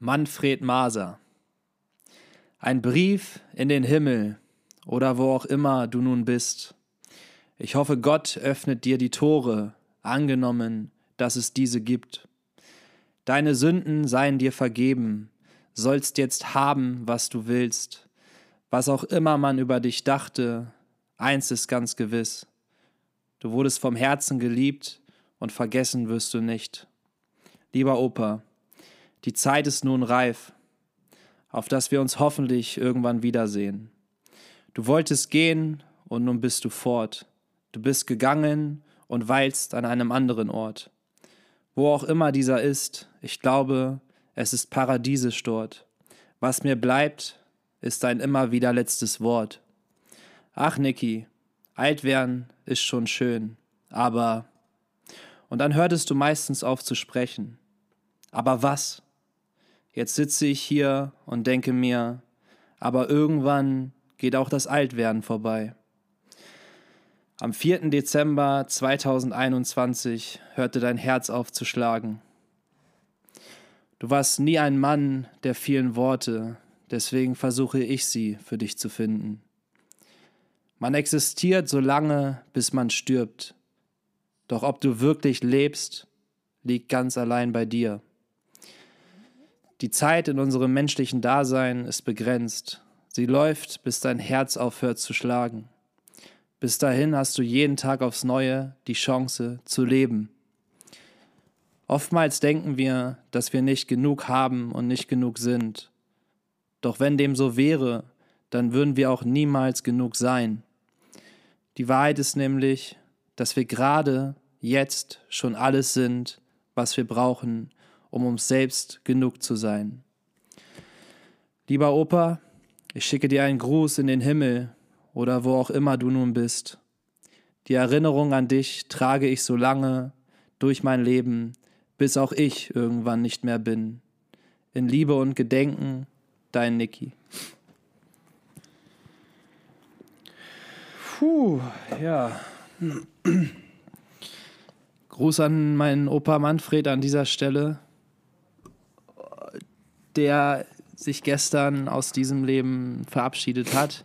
Manfred Maser. Ein Brief in den Himmel oder wo auch immer du nun bist. Ich hoffe, Gott öffnet dir die Tore, angenommen, dass es diese gibt. Deine Sünden seien dir vergeben, sollst jetzt haben, was du willst. Was auch immer man über dich dachte, eins ist ganz gewiss. Du wurdest vom Herzen geliebt und vergessen wirst du nicht. Lieber Opa, die Zeit ist nun reif, auf dass wir uns hoffentlich irgendwann wiedersehen. Du wolltest gehen und nun bist du fort. Du bist gegangen und weilst an einem anderen Ort. Wo auch immer dieser ist, ich glaube, es ist paradiesisch dort. Was mir bleibt, ist dein immer wieder letztes Wort. Ach, Niki, alt werden ist schon schön, aber. Und dann hörtest du meistens auf zu sprechen. Aber was? Jetzt sitze ich hier und denke mir, aber irgendwann geht auch das Altwerden vorbei. Am 4. Dezember 2021 hörte dein Herz auf zu schlagen. Du warst nie ein Mann der vielen Worte, deswegen versuche ich sie für dich zu finden. Man existiert so lange, bis man stirbt. Doch ob du wirklich lebst, liegt ganz allein bei dir. Die Zeit in unserem menschlichen Dasein ist begrenzt. Sie läuft, bis dein Herz aufhört zu schlagen. Bis dahin hast du jeden Tag aufs Neue die Chance zu leben. Oftmals denken wir, dass wir nicht genug haben und nicht genug sind. Doch wenn dem so wäre, dann würden wir auch niemals genug sein. Die Wahrheit ist nämlich, dass wir gerade jetzt schon alles sind, was wir brauchen, um uns selbst genug zu sein. Lieber Opa, ich schicke dir einen Gruß in den Himmel oder wo auch immer du nun bist. Die Erinnerung an dich trage ich so lange durch mein Leben, bis auch ich irgendwann nicht mehr bin. In Liebe und Gedenken, dein Niki. Puh, ja. Gruß an meinen Opa Manfred an dieser Stelle der sich gestern aus diesem Leben verabschiedet hat.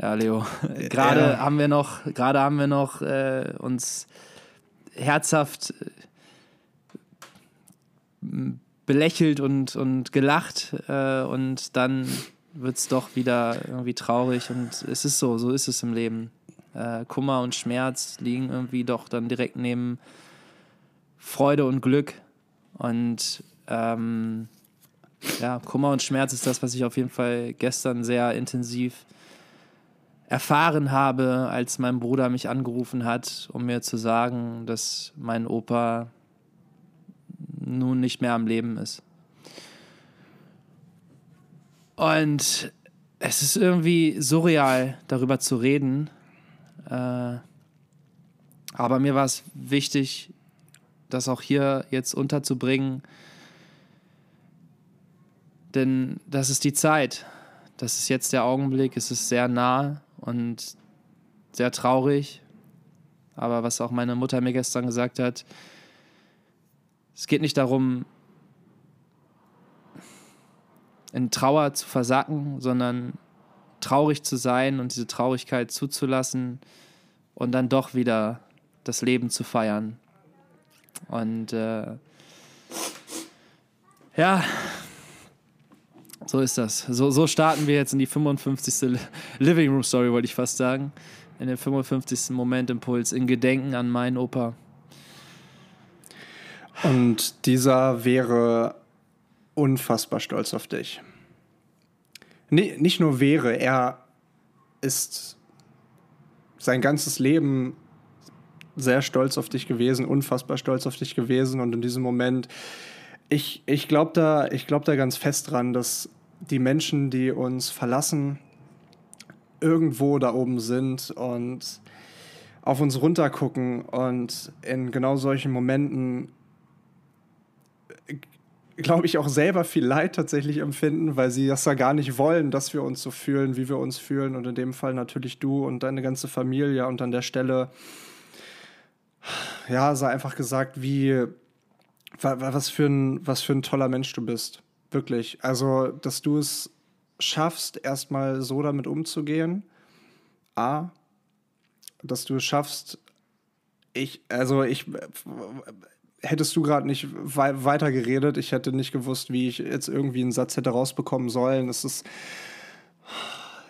Ja, Leo. Gerade ja. haben wir noch, gerade haben wir noch äh, uns herzhaft äh, belächelt und, und gelacht äh, und dann wird es doch wieder irgendwie traurig und es ist so, so ist es im Leben äh, Kummer und Schmerz liegen irgendwie doch dann direkt neben Freude und Glück. Und ähm, ja, Kummer und Schmerz ist das, was ich auf jeden Fall gestern sehr intensiv erfahren habe, als mein Bruder mich angerufen hat, um mir zu sagen, dass mein Opa nun nicht mehr am Leben ist. Und es ist irgendwie surreal, darüber zu reden, äh, aber mir war es wichtig, das auch hier jetzt unterzubringen, denn das ist die Zeit. Das ist jetzt der Augenblick. Es ist sehr nah und sehr traurig. Aber was auch meine Mutter mir gestern gesagt hat, es geht nicht darum, in Trauer zu versacken, sondern traurig zu sein und diese Traurigkeit zuzulassen und dann doch wieder das Leben zu feiern. Und äh, ja, so ist das. So, so starten wir jetzt in die 55. Living Room Story, wollte ich fast sagen. In den 55. Momentimpuls in Gedenken an meinen Opa. Und dieser wäre unfassbar stolz auf dich nicht nur wäre, er ist sein ganzes Leben sehr stolz auf dich gewesen, unfassbar stolz auf dich gewesen. Und in diesem Moment, ich, ich glaube da, glaub da ganz fest dran, dass die Menschen, die uns verlassen, irgendwo da oben sind und auf uns runtergucken und in genau solchen Momenten glaube ich, auch selber viel Leid tatsächlich empfinden, weil sie das ja gar nicht wollen, dass wir uns so fühlen, wie wir uns fühlen. Und in dem Fall natürlich du und deine ganze Familie. Und an der Stelle ja, sei einfach gesagt, wie, was für ein, was für ein toller Mensch du bist. Wirklich. Also, dass du es schaffst, erstmal so damit umzugehen. A, dass du es schaffst, ich, also ich, hättest du gerade nicht wei weiter geredet, ich hätte nicht gewusst, wie ich jetzt irgendwie einen Satz hätte rausbekommen sollen. Es ist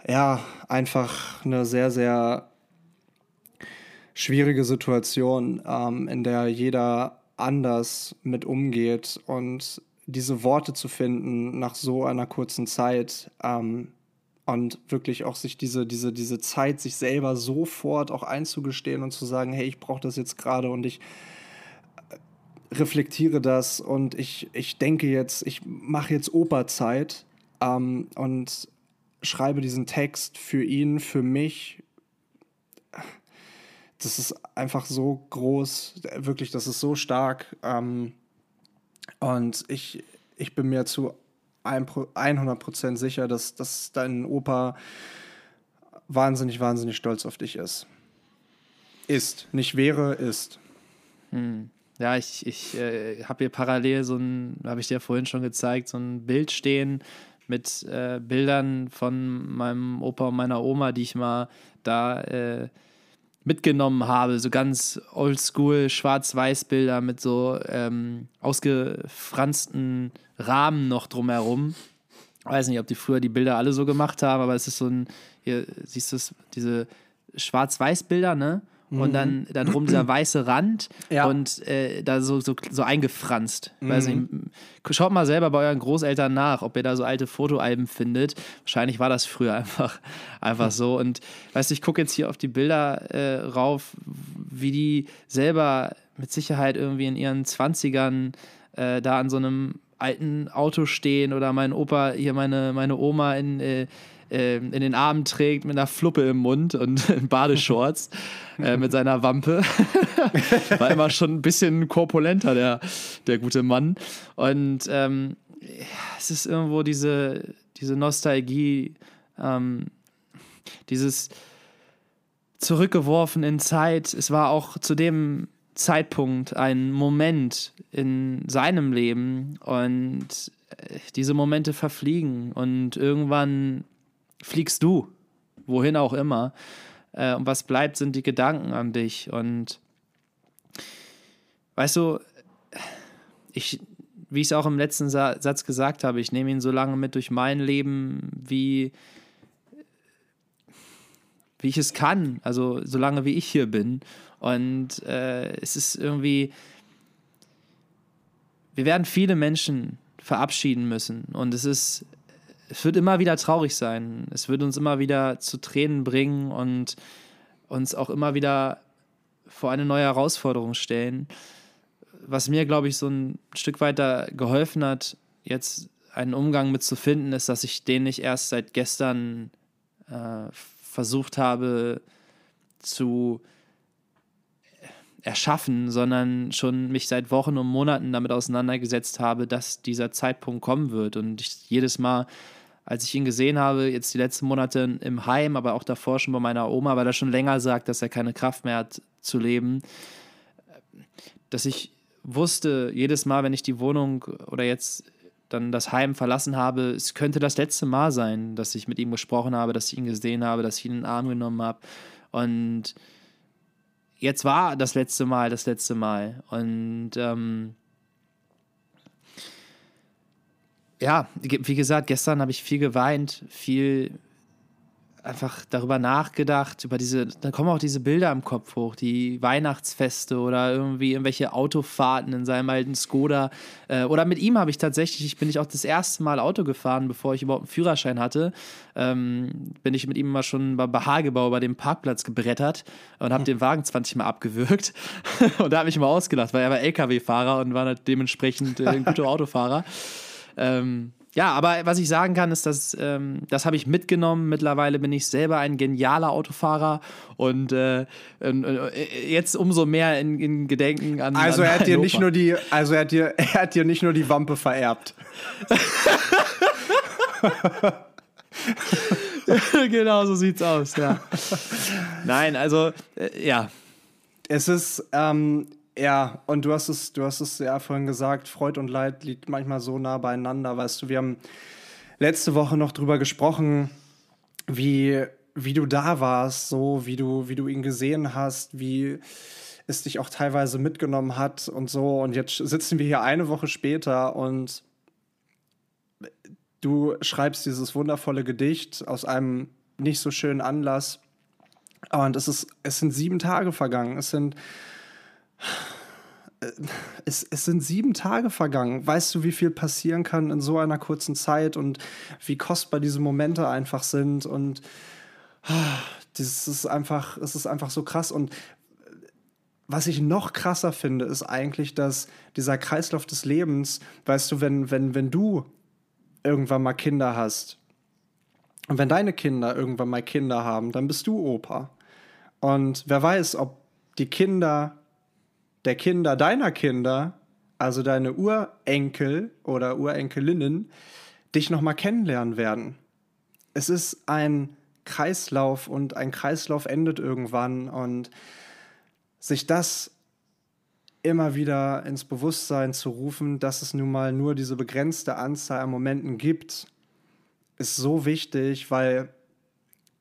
ja einfach eine sehr, sehr schwierige Situation, ähm, in der jeder anders mit umgeht und diese Worte zu finden nach so einer kurzen Zeit ähm, und wirklich auch sich diese, diese, diese Zeit sich selber sofort auch einzugestehen und zu sagen, hey, ich brauche das jetzt gerade und ich reflektiere das und ich, ich denke jetzt, ich mache jetzt Operzeit ähm, und schreibe diesen Text für ihn, für mich. Das ist einfach so groß, wirklich, das ist so stark. Ähm, und ich, ich bin mir zu 100% sicher, dass, dass dein Opa wahnsinnig, wahnsinnig stolz auf dich ist. Ist. Nicht wäre, ist. Hm. Ja, ich, ich äh, habe hier parallel so ein, habe ich dir vorhin schon gezeigt, so ein Bild stehen mit äh, Bildern von meinem Opa und meiner Oma, die ich mal da äh, mitgenommen habe. So ganz oldschool Schwarz-Weiß-Bilder mit so ähm, ausgefransten Rahmen noch drumherum. Ich weiß nicht, ob die früher die Bilder alle so gemacht haben, aber es ist so ein, hier siehst du diese Schwarz-Weiß-Bilder, ne? Und mhm. dann dann drum dieser weiße Rand ja. und äh, da so, so, so eingefranst. Mhm. Weiß nicht, schaut mal selber bei euren Großeltern nach, ob ihr da so alte Fotoalben findet. Wahrscheinlich war das früher einfach, einfach mhm. so. Und weißt du, ich gucke jetzt hier auf die Bilder äh, rauf, wie die selber mit Sicherheit irgendwie in ihren 20ern äh, da an so einem alten Auto stehen oder mein Opa, hier meine, meine Oma in äh, in den Armen trägt mit einer Fluppe im Mund und in Badeshorts äh, mit seiner Wampe. War immer schon ein bisschen korpulenter, der, der gute Mann. Und ähm, es ist irgendwo diese, diese Nostalgie, ähm, dieses zurückgeworfen in Zeit. Es war auch zu dem Zeitpunkt ein Moment in seinem Leben und äh, diese Momente verfliegen und irgendwann fliegst du, wohin auch immer. Äh, und was bleibt, sind die Gedanken an dich. Und weißt du, ich, wie ich es auch im letzten Sa Satz gesagt habe, ich nehme ihn so lange mit durch mein Leben, wie, wie ich es kann, also so lange wie ich hier bin. Und äh, es ist irgendwie, wir werden viele Menschen verabschieden müssen. Und es ist es wird immer wieder traurig sein. Es wird uns immer wieder zu Tränen bringen und uns auch immer wieder vor eine neue Herausforderung stellen. Was mir, glaube ich, so ein Stück weiter geholfen hat, jetzt einen Umgang mit zu finden, ist, dass ich den nicht erst seit gestern äh, versucht habe zu erschaffen, sondern schon mich seit Wochen und Monaten damit auseinandergesetzt habe, dass dieser Zeitpunkt kommen wird und ich jedes Mal als ich ihn gesehen habe, jetzt die letzten Monate im Heim, aber auch davor schon bei meiner Oma, weil er schon länger sagt, dass er keine Kraft mehr hat zu leben, dass ich wusste, jedes Mal, wenn ich die Wohnung oder jetzt dann das Heim verlassen habe, es könnte das letzte Mal sein, dass ich mit ihm gesprochen habe, dass ich ihn gesehen habe, dass ich ihn in den Arm genommen habe. Und jetzt war das letzte Mal das letzte Mal. Und ähm, ja, wie gesagt, gestern habe ich viel geweint, viel einfach darüber nachgedacht, über diese, da kommen auch diese Bilder im Kopf hoch, die Weihnachtsfeste oder irgendwie irgendwelche Autofahrten in seinem alten Skoda. Äh, oder mit ihm habe ich tatsächlich, ich bin ich auch das erste Mal Auto gefahren, bevor ich überhaupt einen Führerschein hatte. Ähm, bin ich mit ihm mal schon beim Hagebau über den Parkplatz gebrettert und habe hm. den Wagen 20 Mal abgewürgt. und da habe ich mal ausgelacht, weil er war LKW-Fahrer und war dementsprechend äh, ein guter Autofahrer. Ähm, ja, aber was ich sagen kann, ist, dass ähm, das habe ich mitgenommen. Mittlerweile bin ich selber ein genialer Autofahrer und äh, äh, jetzt umso mehr in, in Gedenken an. Also an er hat dir nicht nur die, also er hat dir, er hat dir nicht nur die Wampe vererbt. genau, so sieht's aus, ja. Nein, also äh, ja. Es ist, ähm, Ja, und du hast es, du hast es ja vorhin gesagt, Freud und Leid liegt manchmal so nah beieinander, weißt du, wir haben letzte Woche noch drüber gesprochen, wie, wie du da warst, so wie du, wie du ihn gesehen hast, wie es dich auch teilweise mitgenommen hat und so. Und jetzt sitzen wir hier eine Woche später und du schreibst dieses wundervolle Gedicht aus einem nicht so schönen Anlass. Und es, ist, es sind sieben Tage vergangen. Es sind, es, es sind sieben Tage vergangen. Weißt du, wie viel passieren kann in so einer kurzen Zeit und wie kostbar diese Momente einfach sind? Und das ist einfach, es ist einfach so krass. Und was ich noch krasser finde, ist eigentlich, dass dieser Kreislauf des Lebens, weißt du, wenn, wenn, wenn du irgendwann mal Kinder hast und wenn deine Kinder irgendwann mal Kinder haben, dann bist du Opa. Und wer weiß, ob die Kinder der Kinder deiner Kinder, also deine Urenkel oder Urenkelinnen, dich nochmal kennenlernen werden. Es ist ein Kreislauf und ein Kreislauf endet irgendwann und sich das immer wieder ins Bewusstsein zu rufen, dass es nun mal nur diese begrenzte Anzahl an Momenten gibt, ist so wichtig, weil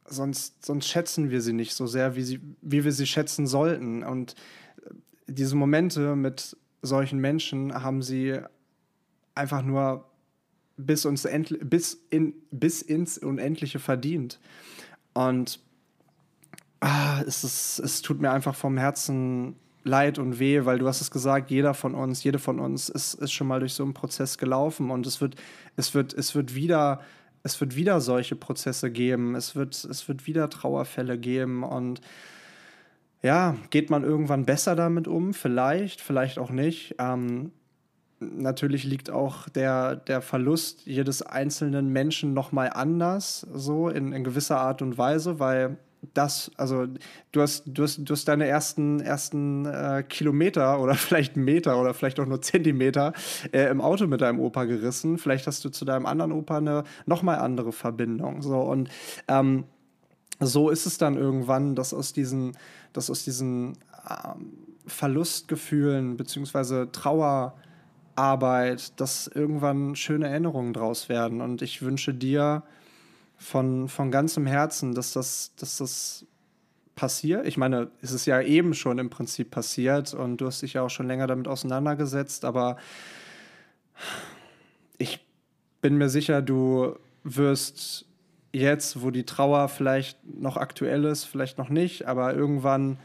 sonst, sonst schätzen wir sie nicht so sehr, wie, sie, wie wir sie schätzen sollten. Und diese Momente mit solchen Menschen haben sie einfach nur bis, uns bis, in, bis ins Unendliche verdient. Und ah, es, ist, es tut mir einfach vom Herzen leid und weh, weil du hast es gesagt, jeder von uns, jede von uns ist, ist schon mal durch so einen Prozess gelaufen. Und es wird, es wird, es wird wieder, es wird wieder solche Prozesse geben, es wird, es wird wieder Trauerfälle geben. Und ja, geht man irgendwann besser damit um? Vielleicht, vielleicht auch nicht. Ähm, natürlich liegt auch der, der Verlust jedes einzelnen Menschen nochmal anders, so in, in gewisser Art und Weise, weil das, also du hast, du hast, du hast deine ersten, ersten äh, Kilometer oder vielleicht Meter oder vielleicht auch nur Zentimeter äh, im Auto mit deinem Opa gerissen. Vielleicht hast du zu deinem anderen Opa eine nochmal andere Verbindung. So und ähm, so ist es dann irgendwann, dass aus diesen, dass aus diesen ähm, Verlustgefühlen bzw. Trauerarbeit, dass irgendwann schöne Erinnerungen draus werden. Und ich wünsche dir, von, von ganzem Herzen, dass das, dass das passiert. Ich meine, es ist ja eben schon im Prinzip passiert und du hast dich ja auch schon länger damit auseinandergesetzt, aber ich bin mir sicher, du wirst jetzt, wo die Trauer vielleicht noch aktuell ist, vielleicht noch nicht, aber irgendwann,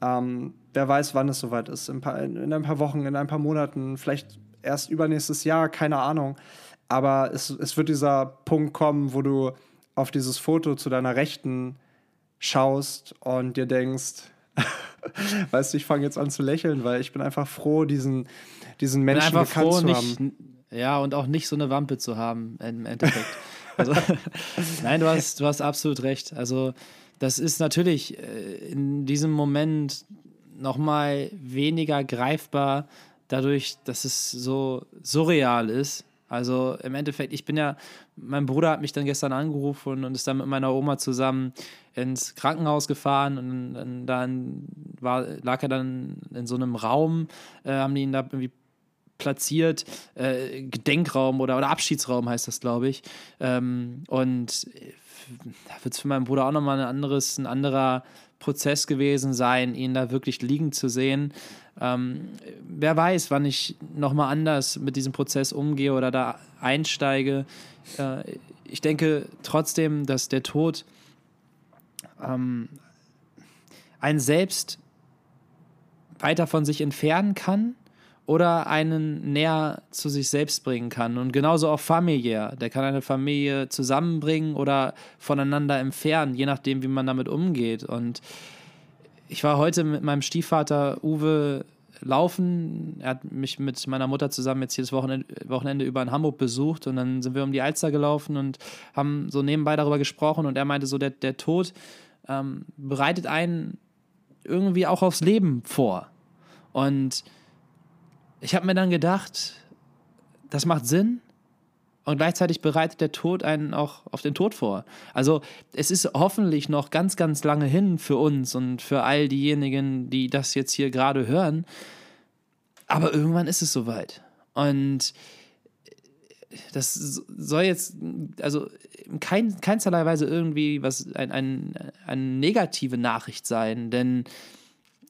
ähm, wer weiß, wann es soweit ist, in, paar, in ein paar Wochen, in ein paar Monaten, vielleicht erst übernächstes Jahr, keine Ahnung. Aber es, es wird dieser Punkt kommen, wo du auf dieses Foto zu deiner Rechten schaust und dir denkst, weißt du, ich fange jetzt an zu lächeln, weil ich bin einfach froh, diesen, diesen Menschen bekannt froh, zu nicht, haben. Ja, und auch nicht so eine Wampe zu haben im Endeffekt. also, nein, du hast, du hast absolut recht. Also, das ist natürlich äh, in diesem Moment nochmal weniger greifbar, dadurch, dass es so surreal ist. Also im Endeffekt, ich bin ja, mein Bruder hat mich dann gestern angerufen und ist dann mit meiner Oma zusammen ins Krankenhaus gefahren und dann war, lag er dann in so einem Raum, äh, haben die ihn da irgendwie platziert, äh, Gedenkraum oder, oder Abschiedsraum heißt das, glaube ich. Ähm, und da wird es für meinen Bruder auch nochmal ein anderes, ein anderer Prozess gewesen sein, ihn da wirklich liegen zu sehen. Ähm, wer weiß, wann ich nochmal anders mit diesem Prozess umgehe oder da einsteige. Äh, ich denke trotzdem, dass der Tod ähm, einen selbst weiter von sich entfernen kann oder einen näher zu sich selbst bringen kann. Und genauso auch familiär. Der kann eine Familie zusammenbringen oder voneinander entfernen, je nachdem, wie man damit umgeht. Und ich war heute mit meinem Stiefvater Uwe laufen. Er hat mich mit meiner Mutter zusammen jetzt jedes Wochenende, Wochenende über in Hamburg besucht und dann sind wir um die Alster gelaufen und haben so nebenbei darüber gesprochen und er meinte so, der, der Tod ähm, bereitet einen irgendwie auch aufs Leben vor. Und ich habe mir dann gedacht, das macht Sinn, und gleichzeitig bereitet der Tod einen auch auf den Tod vor. Also es ist hoffentlich noch ganz, ganz lange hin für uns und für all diejenigen, die das jetzt hier gerade hören. Aber irgendwann ist es soweit. Und das soll jetzt, also in kein, keinsterlei Weise irgendwie was ein, ein, eine negative Nachricht sein, denn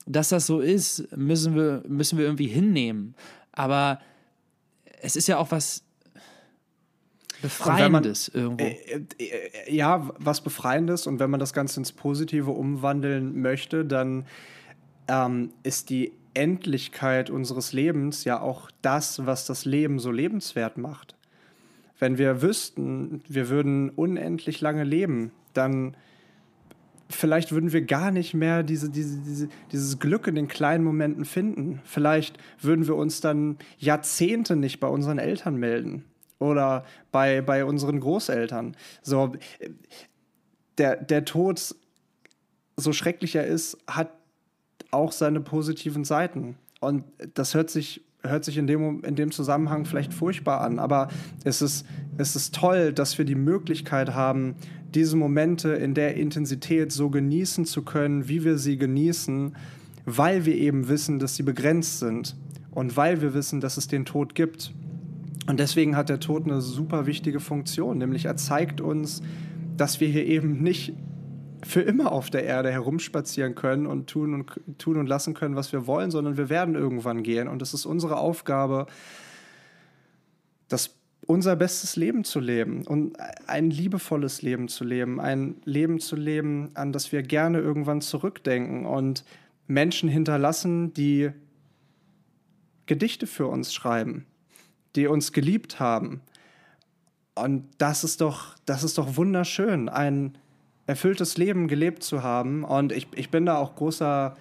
dass das so ist, müssen wir, müssen wir irgendwie hinnehmen. Aber es ist ja auch was Befreiendes man, irgendwo. Äh, äh, ja, was Befreiendes. Und wenn man das Ganze ins Positive umwandeln möchte, dann ähm, ist die Endlichkeit unseres Lebens ja auch das, was das Leben so lebenswert macht. Wenn wir wüssten, wir würden unendlich lange leben, dann vielleicht würden wir gar nicht mehr diese, diese, diese, dieses Glück in den kleinen Momenten finden. Vielleicht würden wir uns dann Jahrzehnte nicht bei unseren Eltern melden oder bei, bei unseren Großeltern. So, der, der Tod, so schrecklich er ist, hat auch seine positiven Seiten. Und das hört sich, hört sich in, dem, in dem Zusammenhang vielleicht furchtbar an, aber es ist, es ist toll, dass wir die Möglichkeit haben, diese Momente in der Intensität so genießen zu können, wie wir sie genießen, weil wir eben wissen, dass sie begrenzt sind und weil wir wissen, dass es den Tod gibt. Und deswegen hat der Tod eine super wichtige Funktion, nämlich er zeigt uns, dass wir hier eben nicht für immer auf der Erde herumspazieren können und tun und tun und lassen können, was wir wollen, sondern wir werden irgendwann gehen. Und es ist unsere Aufgabe, das unser bestes Leben zu leben und ein liebevolles Leben zu leben, ein Leben zu leben, an das wir gerne irgendwann zurückdenken und Menschen hinterlassen, die Gedichte für uns schreiben, die uns geliebt haben. Und das ist doch, das ist doch wunderschön, ein erfülltes Leben gelebt zu haben. Und ich, ich bin da auch großer,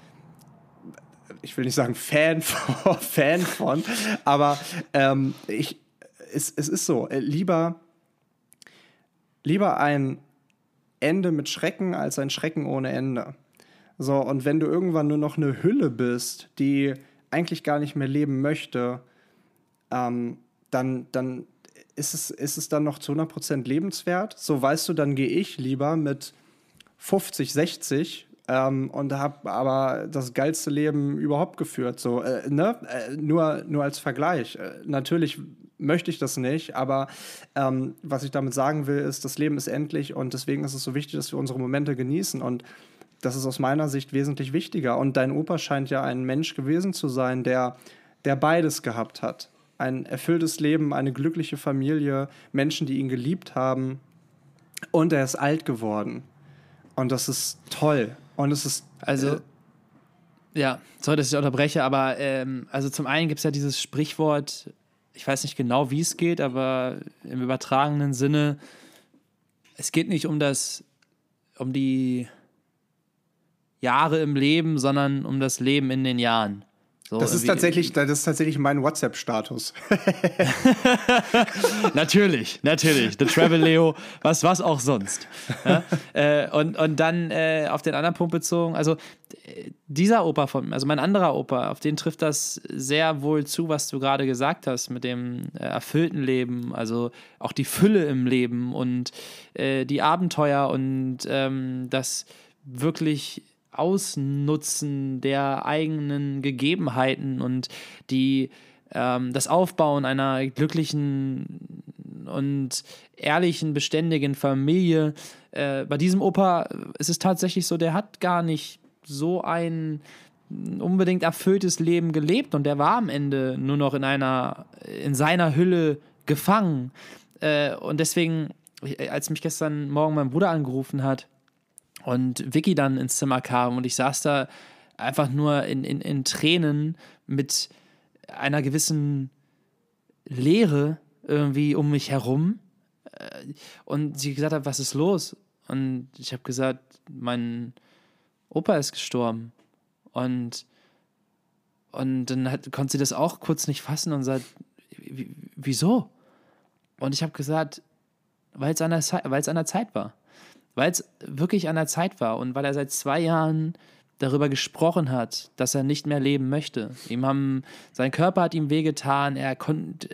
ich will nicht sagen Fan von, Fan von aber ähm, ich, es, es ist so, äh, lieber, lieber ein Ende mit Schrecken als ein Schrecken ohne Ende. So, und wenn du irgendwann nur noch eine Hülle bist, die eigentlich gar nicht mehr leben möchte, ähm, dann, dann ist es, ist es dann noch zu 100% lebenswert? So weißt du, dann gehe ich lieber mit 50, 60 ähm, und habe aber das geilste Leben überhaupt geführt. So, äh, ne? Äh, nur, nur als Vergleich. Äh, natürlich möchte ich das nicht, aber ähm, was ich damit sagen will, ist, das Leben ist endlich und deswegen ist es so wichtig, dass wir unsere Momente genießen und das ist aus meiner Sicht wesentlich wichtiger. Und dein Opa scheint ja ein Mensch gewesen zu sein, der, der beides gehabt hat ein erfülltes Leben, eine glückliche Familie, Menschen, die ihn geliebt haben. Und er ist alt geworden. Und das ist toll. Und es ist. Also. Äh, ja, sorry, dass ich unterbreche, aber ähm, also zum einen gibt es ja dieses Sprichwort, ich weiß nicht genau, wie es geht, aber im übertragenen Sinne, es geht nicht um das, um die Jahre im Leben, sondern um das Leben in den Jahren. So, das, ist tatsächlich, das ist tatsächlich mein WhatsApp-Status. natürlich, natürlich. The Travel Leo, was, was auch sonst. Ja? äh, und, und dann äh, auf den anderen Punkt bezogen, also dieser Opa von, also mein anderer Opa, auf den trifft das sehr wohl zu, was du gerade gesagt hast, mit dem äh, erfüllten Leben, also auch die Fülle im Leben und äh, die Abenteuer und ähm, das wirklich Ausnutzen der eigenen Gegebenheiten und die, ähm, das Aufbauen einer glücklichen und ehrlichen, beständigen Familie. Äh, bei diesem Opa ist es tatsächlich so, der hat gar nicht so ein unbedingt erfülltes Leben gelebt und der war am Ende nur noch in einer, in seiner Hülle gefangen. Äh, und deswegen, als mich gestern Morgen mein Bruder angerufen hat, und Vicky dann ins Zimmer kam und ich saß da einfach nur in, in, in Tränen mit einer gewissen Leere irgendwie um mich herum. Äh, und sie gesagt hat, was ist los? Und ich habe gesagt, mein Opa ist gestorben. Und, und dann hat, konnte sie das auch kurz nicht fassen und sagt, wieso? Und ich habe gesagt, weil es an, an der Zeit war weil es wirklich an der Zeit war und weil er seit zwei Jahren darüber gesprochen hat, dass er nicht mehr leben möchte. Ihm haben, sein Körper hat ihm wehgetan, er konnte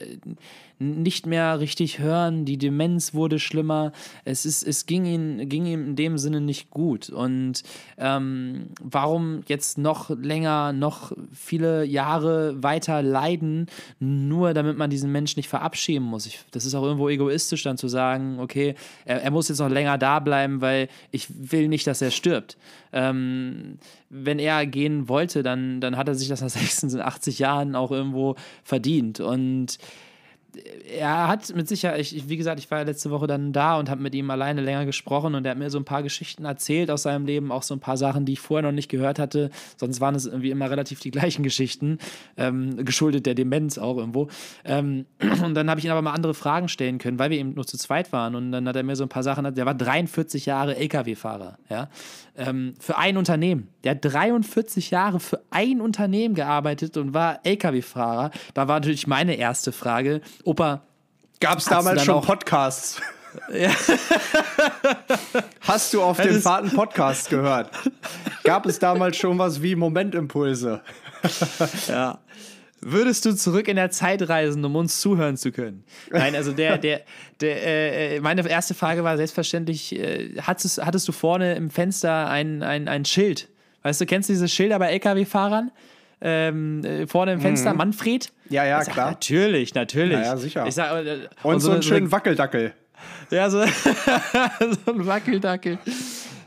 nicht mehr richtig hören, die Demenz wurde schlimmer, es, ist, es ging, ihm, ging ihm in dem Sinne nicht gut. Und ähm, warum jetzt noch länger, noch viele Jahre weiter leiden, nur damit man diesen Menschen nicht verabschieden muss? Ich, das ist auch irgendwo egoistisch dann zu sagen, okay, er, er muss jetzt noch länger da bleiben, weil ich will nicht, dass er stirbt. Ähm, wenn er gehen wollte, dann, dann hat er sich das nach 86 Jahren auch irgendwo verdient. Und er hat mit Sicherheit, ich, wie gesagt, ich war ja letzte Woche dann da und habe mit ihm alleine länger gesprochen und er hat mir so ein paar Geschichten erzählt aus seinem Leben, auch so ein paar Sachen, die ich vorher noch nicht gehört hatte. Sonst waren es irgendwie immer relativ die gleichen Geschichten, ähm, geschuldet der Demenz auch irgendwo. Ähm, und dann habe ich ihn aber mal andere Fragen stellen können, weil wir eben nur zu zweit waren. Und dann hat er mir so ein paar Sachen, der war 43 Jahre LKW-Fahrer, ja, ähm, für ein Unternehmen. Der hat 43 Jahre für ein Unternehmen gearbeitet und war LKW-Fahrer. Da war natürlich meine erste Frage, Opa. Gab es damals schon Podcasts? Ja. Hast du auf dem Fahrten Podcast gehört? Gab es damals schon was wie Momentimpulse? ja. Würdest du zurück in der Zeit reisen, um uns zuhören zu können? Nein, also der, der, der äh, meine erste Frage war selbstverständlich, äh, hattest, hattest du vorne im Fenster ein, ein, ein Schild? Weißt du, kennst du diese Schilder bei LKW-Fahrern? Ähm, äh, vorne im Fenster, mhm. Manfred? Ja, ja, sag, klar. Natürlich, natürlich. Ja, ja sicher. Ich sag, äh, und, und, so, so einen schönen so, Wackeldackel. Ja, so, so ein Wackeldackel.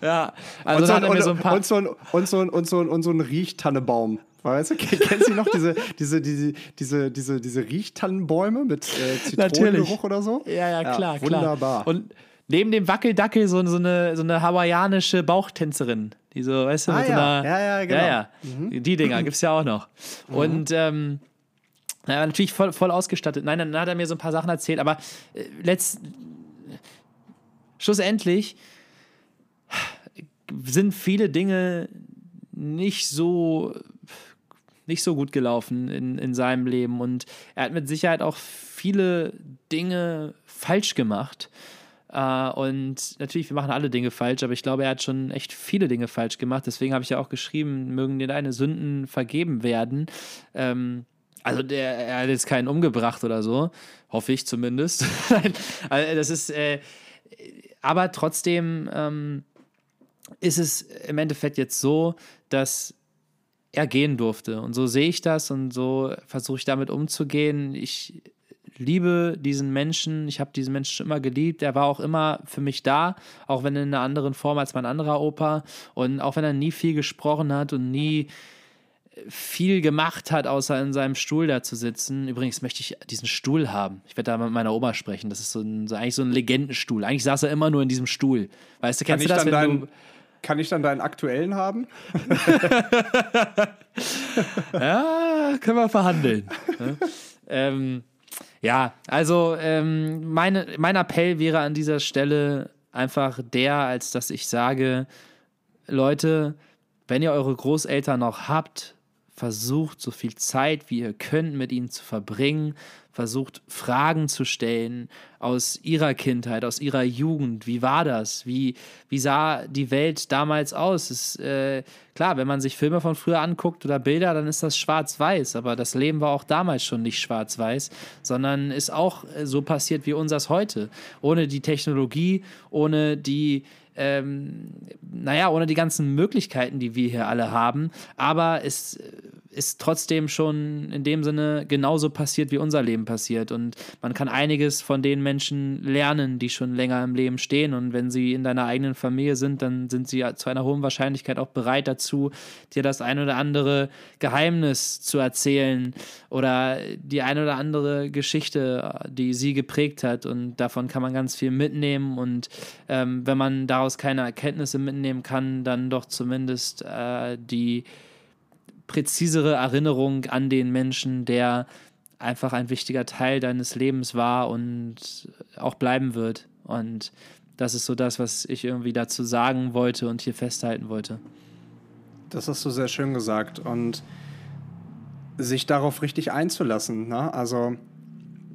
Ja, also und so, ein, und, so ein paar und so ein, und so ein, und so ein, und so ein Riechtannebaum. Weißt du, kennst du noch diese, diese, diese, diese, diese, diese Riechtannenbäume mit äh, Zitronengeruch oder so? Ja, ja, klar, ja, wunderbar. Klar. Und neben dem Wackeldackel so, so, eine, so eine hawaiianische Bauchtänzerin. Die so, weißt du, ah, mit ja. so einer. Ja, ja, genau. Ja, ja. Mhm. Die Dinger gibt es ja auch noch. Mhm. Und ähm, naja, natürlich voll, voll ausgestattet. Nein, dann hat er mir so ein paar Sachen erzählt, aber äh, letzt, schlussendlich sind viele Dinge nicht so nicht so gut gelaufen in, in seinem Leben und er hat mit Sicherheit auch viele Dinge falsch gemacht. Uh, und natürlich, wir machen alle Dinge falsch, aber ich glaube, er hat schon echt viele Dinge falsch gemacht. Deswegen habe ich ja auch geschrieben, mögen dir deine Sünden vergeben werden. Ähm, also der, er hat jetzt keinen umgebracht oder so, hoffe ich zumindest. also das ist, äh, aber trotzdem ähm, ist es im Endeffekt jetzt so, dass er gehen durfte. Und so sehe ich das und so versuche ich damit umzugehen. Ich liebe diesen Menschen, ich habe diesen Menschen schon immer geliebt. Er war auch immer für mich da, auch wenn in einer anderen Form als mein anderer Opa. Und auch wenn er nie viel gesprochen hat und nie viel gemacht hat, außer in seinem Stuhl da zu sitzen. Übrigens möchte ich diesen Stuhl haben. Ich werde da mit meiner Oma sprechen. Das ist so, ein, so eigentlich so ein Legendenstuhl. Eigentlich saß er immer nur in diesem Stuhl. Weißt du, kennst Kann du das, wenn du kann ich dann deinen aktuellen haben? ja, können wir verhandeln. ähm, ja, also ähm, meine, mein Appell wäre an dieser Stelle einfach der, als dass ich sage, Leute, wenn ihr eure Großeltern noch habt, versucht so viel Zeit, wie ihr könnt, mit ihnen zu verbringen, versucht Fragen zu stellen aus ihrer Kindheit, aus ihrer Jugend. Wie war das? Wie, wie sah die Welt damals aus? Ist, äh, klar, wenn man sich Filme von früher anguckt oder Bilder, dann ist das schwarz-weiß, aber das Leben war auch damals schon nicht schwarz-weiß, sondern ist auch so passiert wie unseres heute. Ohne die Technologie, ohne die ähm, naja, ohne die ganzen Möglichkeiten, die wir hier alle haben. Aber es ist trotzdem schon in dem Sinne genauso passiert, wie unser Leben passiert. Und man kann einiges von den Menschen lernen, die schon länger im Leben stehen. Und wenn sie in deiner eigenen Familie sind, dann sind sie zu einer hohen Wahrscheinlichkeit auch bereit dazu, dir das ein oder andere Geheimnis zu erzählen oder die ein oder andere Geschichte, die sie geprägt hat. Und davon kann man ganz viel mitnehmen. Und ähm, wenn man daraus keine Erkenntnisse mitnehmen kann, dann doch zumindest äh, die präzisere Erinnerung an den Menschen, der einfach ein wichtiger Teil deines Lebens war und auch bleiben wird. Und das ist so das, was ich irgendwie dazu sagen wollte und hier festhalten wollte. Das hast du sehr schön gesagt. Und sich darauf richtig einzulassen. Ne? Also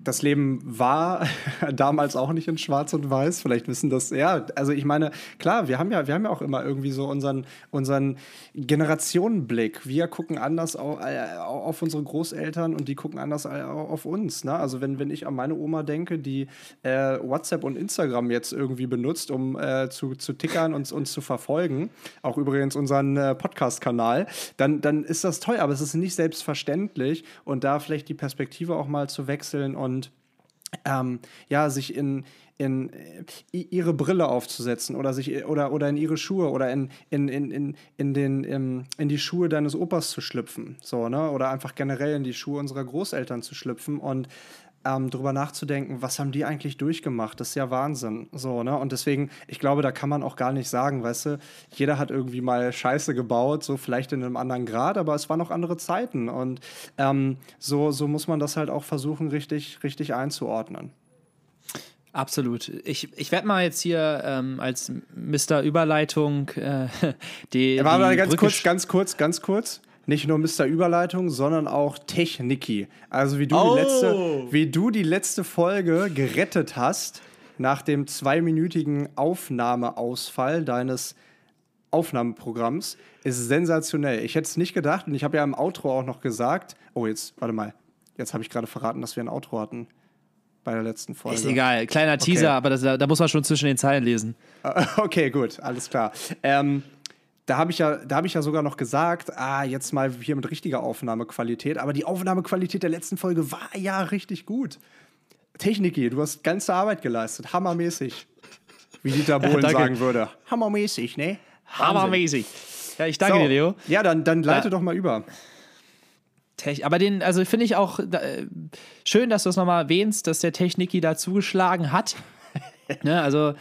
das Leben war damals auch nicht in Schwarz und Weiß. Vielleicht wissen das, ja, also ich meine, klar, wir haben ja, wir haben ja auch immer irgendwie so unseren, unseren Generationenblick. Wir gucken anders auf, äh, auf unsere Großeltern und die gucken anders auf uns. Ne? Also wenn, wenn ich an meine Oma denke, die äh, WhatsApp und Instagram jetzt irgendwie benutzt, um äh, zu, zu tickern und uns zu verfolgen, auch übrigens unseren äh, Podcast-Kanal, dann, dann ist das toll, aber es ist nicht selbstverständlich und da vielleicht die Perspektive auch mal zu wechseln und ähm, ja, sich in, in äh, ihre Brille aufzusetzen oder sich oder, oder in ihre Schuhe oder in, in, in, in, in, den, in, in die Schuhe deines Opas zu schlüpfen. So, ne? Oder einfach generell in die Schuhe unserer Großeltern zu schlüpfen und ähm, drüber nachzudenken, was haben die eigentlich durchgemacht? Das ist ja Wahnsinn. So, ne? Und deswegen, ich glaube, da kann man auch gar nicht sagen, weißt du, jeder hat irgendwie mal Scheiße gebaut, so vielleicht in einem anderen Grad, aber es waren noch andere Zeiten. Und ähm, so, so muss man das halt auch versuchen, richtig, richtig einzuordnen. Absolut. Ich, ich werde mal jetzt hier ähm, als Mr. Überleitung äh, die. Ja, warte mal ganz Brücke kurz, ganz kurz, ganz kurz nicht nur Mr. Überleitung, sondern auch Techniki. Also wie du, oh. die letzte, wie du die letzte Folge gerettet hast nach dem zweiminütigen Aufnahmeausfall deines Aufnahmeprogramms, ist sensationell. Ich hätte es nicht gedacht und ich habe ja im Outro auch noch gesagt, oh jetzt, warte mal, jetzt habe ich gerade verraten, dass wir ein Outro hatten bei der letzten Folge. Ist egal, kleiner Teaser, okay. aber das, da muss man schon zwischen den Zeilen lesen. Okay, gut, alles klar. Ähm, da habe ich, ja, hab ich ja sogar noch gesagt, ah, jetzt mal hier mit richtiger Aufnahmequalität. Aber die Aufnahmequalität der letzten Folge war ja richtig gut. Techniki, du hast ganze Arbeit geleistet. Hammermäßig. Wie Dieter Bohlen ja, sagen würde. Hammermäßig, ne? Hammermäßig. Ja, ich danke so. dir, Leo. Ja, dann, dann leite ja. doch mal über. Aber den, also finde ich auch äh, schön, dass du es nochmal erwähnst, dass der Techniki da zugeschlagen hat. ne, also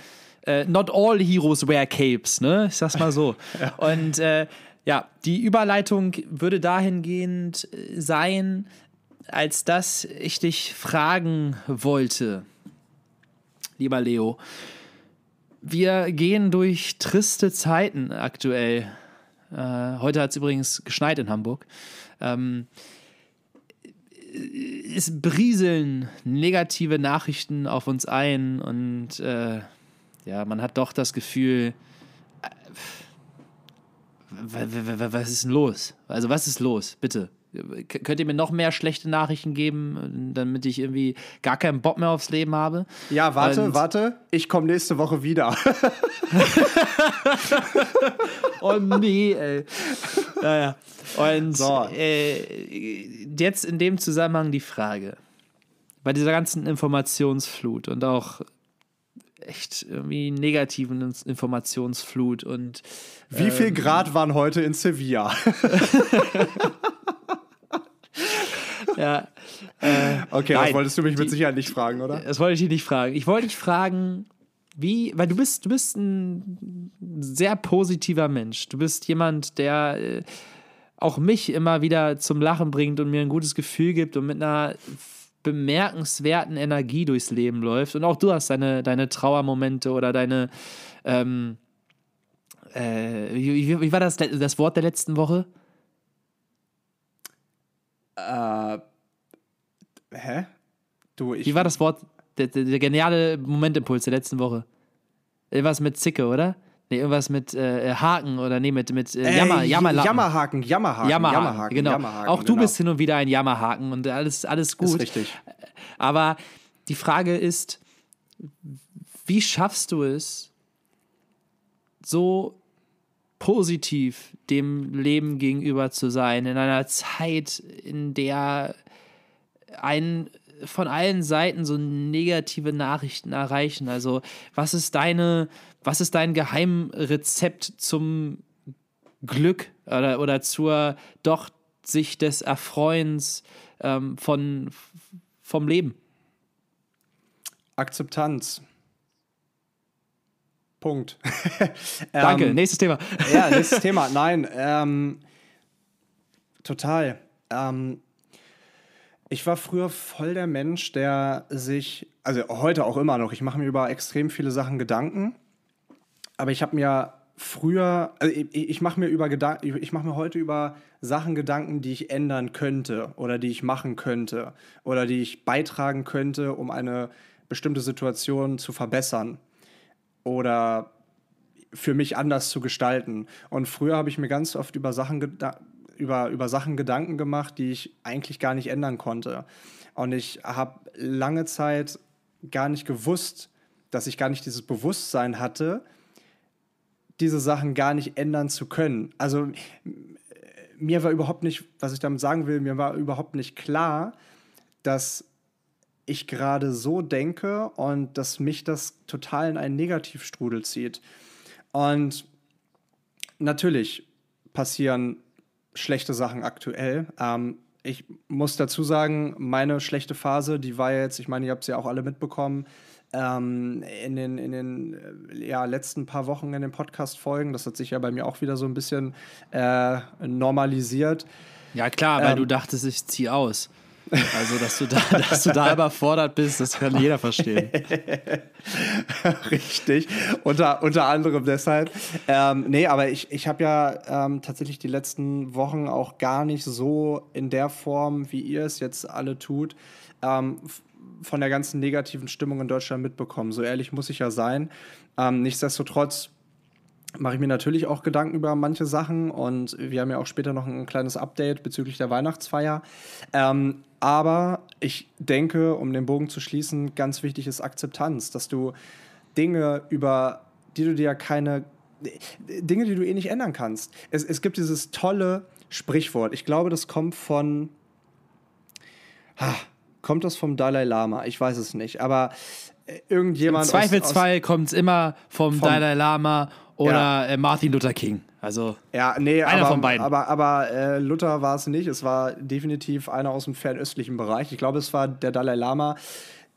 äh, not all heroes wear capes, ne? Ich sag's mal so. ja. Und äh, ja, die Überleitung würde dahingehend äh, sein, als dass ich dich fragen wollte, lieber Leo. Wir gehen durch triste Zeiten aktuell. Äh, heute hat es übrigens geschneit in Hamburg. Ähm, es brieseln negative Nachrichten auf uns ein und äh, ja, man hat doch das Gefühl, äh, was ist denn los? Also, was ist los? Bitte. Könnt ihr mir noch mehr schlechte Nachrichten geben, damit ich irgendwie gar keinen Bock mehr aufs Leben habe? Ja, warte, Und warte. Ich komme nächste Woche wieder. oh nee, ey. Naja. Und so. äh, jetzt in dem Zusammenhang die Frage. Bei dieser ganzen Informationsflut und auch echt irgendwie negativen Informationsflut und wie ähm, viel Grad waren heute in Sevilla? ja. Äh, okay, nein, das wolltest du mich mit Sicherheit nicht fragen, oder? Das wollte ich dich nicht fragen. Ich wollte dich fragen, wie, weil du bist, du bist ein sehr positiver Mensch. Du bist jemand, der äh, auch mich immer wieder zum Lachen bringt und mir ein gutes Gefühl gibt und mit einer bemerkenswerten Energie durchs Leben läuft. Und auch du hast deine, deine Trauermomente oder deine. Ähm, äh, wie, wie, war das, das Wort der letzten Woche? Äh, hä? Du, ich. Wie war das Wort, der, der, der geniale Momentimpuls der letzten Woche? Irgendwas mit Zicke, oder? Nee, irgendwas mit äh, Haken oder nee, mit, mit äh, Jammer, Jammerlappen. Jammerhaken, Jammerhaken, Jammerhaken, Jammerhaken genau. Jammerhaken, Auch du genau. bist hin und wieder ein Jammerhaken und alles, alles gut. Ist richtig. Aber die Frage ist, wie schaffst du es, so positiv dem Leben gegenüber zu sein, in einer Zeit, in der einen von allen Seiten so negative Nachrichten erreichen. Also, was ist deine, was ist dein Geheimrezept zum Glück oder, oder zur doch sich des Erfreuens ähm, von, vom Leben? Akzeptanz. Punkt. Danke, ähm, nächstes Thema. ja, nächstes Thema. Nein, ähm, total. Ähm, ich war früher voll der Mensch, der sich, also heute auch immer noch, ich mache mir über extrem viele Sachen Gedanken, aber ich habe mir früher, also ich, ich mache mir über Gedanken, ich mache mir heute über Sachen Gedanken, die ich ändern könnte oder die ich machen könnte oder die ich beitragen könnte, um eine bestimmte Situation zu verbessern oder für mich anders zu gestalten. Und früher habe ich mir ganz oft über Sachen, über, über Sachen Gedanken gemacht, die ich eigentlich gar nicht ändern konnte. Und ich habe lange Zeit gar nicht gewusst, dass ich gar nicht dieses Bewusstsein hatte, diese Sachen gar nicht ändern zu können. Also mir war überhaupt nicht, was ich damit sagen will, mir war überhaupt nicht klar, dass ich gerade so denke und dass mich das total in einen Negativstrudel zieht. Und natürlich passieren schlechte Sachen aktuell. Ähm, ich muss dazu sagen, meine schlechte Phase, die war jetzt, ich meine, ihr habt es ja auch alle mitbekommen, ähm, in den, in den äh, ja, letzten paar Wochen in den Podcast-Folgen. Das hat sich ja bei mir auch wieder so ein bisschen äh, normalisiert. Ja, klar, weil ähm, du dachtest, ich ziehe aus. Also, dass du da, dass du da überfordert bist, das kann jeder verstehen. Richtig. Unter, unter anderem deshalb. Ähm, nee, aber ich, ich habe ja ähm, tatsächlich die letzten Wochen auch gar nicht so in der Form, wie ihr es jetzt alle tut, ähm, von der ganzen negativen Stimmung in Deutschland mitbekommen. So ehrlich muss ich ja sein. Ähm, nichtsdestotrotz mache ich mir natürlich auch Gedanken über manche Sachen und wir haben ja auch später noch ein kleines Update bezüglich der Weihnachtsfeier. Ähm, aber ich denke, um den Bogen zu schließen, ganz wichtig ist Akzeptanz, dass du Dinge über die du dir keine Dinge, die du eh nicht ändern kannst. Es, es gibt dieses tolle Sprichwort. Ich glaube, das kommt von ha, Kommt das vom Dalai Lama? Ich weiß es nicht. Aber äh, irgendjemand. Im Zweifelsfall kommt es immer vom, vom, Dalai Lama oder ja. Äh, Martin Luther King. Also ja, nee, einer aber, von beiden. Aber, aber äh, Luther war es nicht. Es war definitiv einer aus dem fernöstlichen Bereich. Ich glaube, es war der Dalai Lama,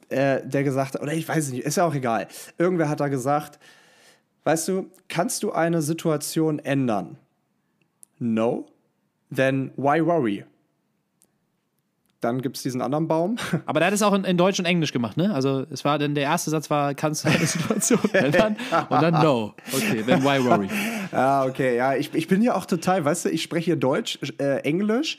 äh, der gesagt hat, oder ich weiß es nicht, ist ja auch egal. Irgendwer hat da gesagt, weißt du, kannst du eine Situation ändern? No? Then why worry? Dann gibt es diesen anderen Baum. Aber der hat es auch in, in, Deutsch und Englisch gemacht, ne? Also es war dann der erste Satz war, kannst du eine Situation ändern? und dann no. Okay, then why worry? Ah, okay, ja, ich, ich bin ja auch total, weißt du, ich spreche hier Deutsch, äh, Englisch,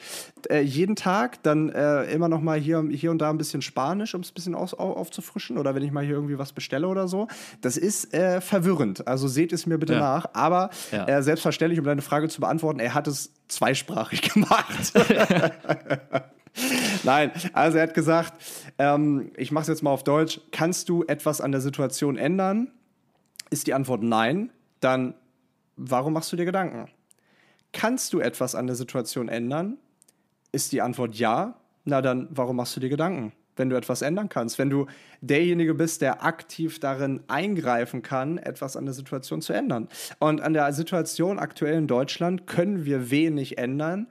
äh, jeden Tag, dann äh, immer noch mal hier, hier und da ein bisschen Spanisch, um es ein bisschen aus, auf, aufzufrischen oder wenn ich mal hier irgendwie was bestelle oder so. Das ist äh, verwirrend, also seht es mir bitte ja. nach. Aber ja. Äh, selbstverständlich, um deine Frage zu beantworten, er hat es zweisprachig gemacht. Nein, also er hat gesagt, ähm, ich mache es jetzt mal auf Deutsch, kannst du etwas an der Situation ändern? Ist die Antwort nein, dann warum machst du dir Gedanken? Kannst du etwas an der Situation ändern? Ist die Antwort ja, na dann warum machst du dir Gedanken? Wenn du etwas ändern kannst, wenn du derjenige bist, der aktiv darin eingreifen kann, etwas an der Situation zu ändern. Und an der Situation aktuell in Deutschland können wir wenig ändern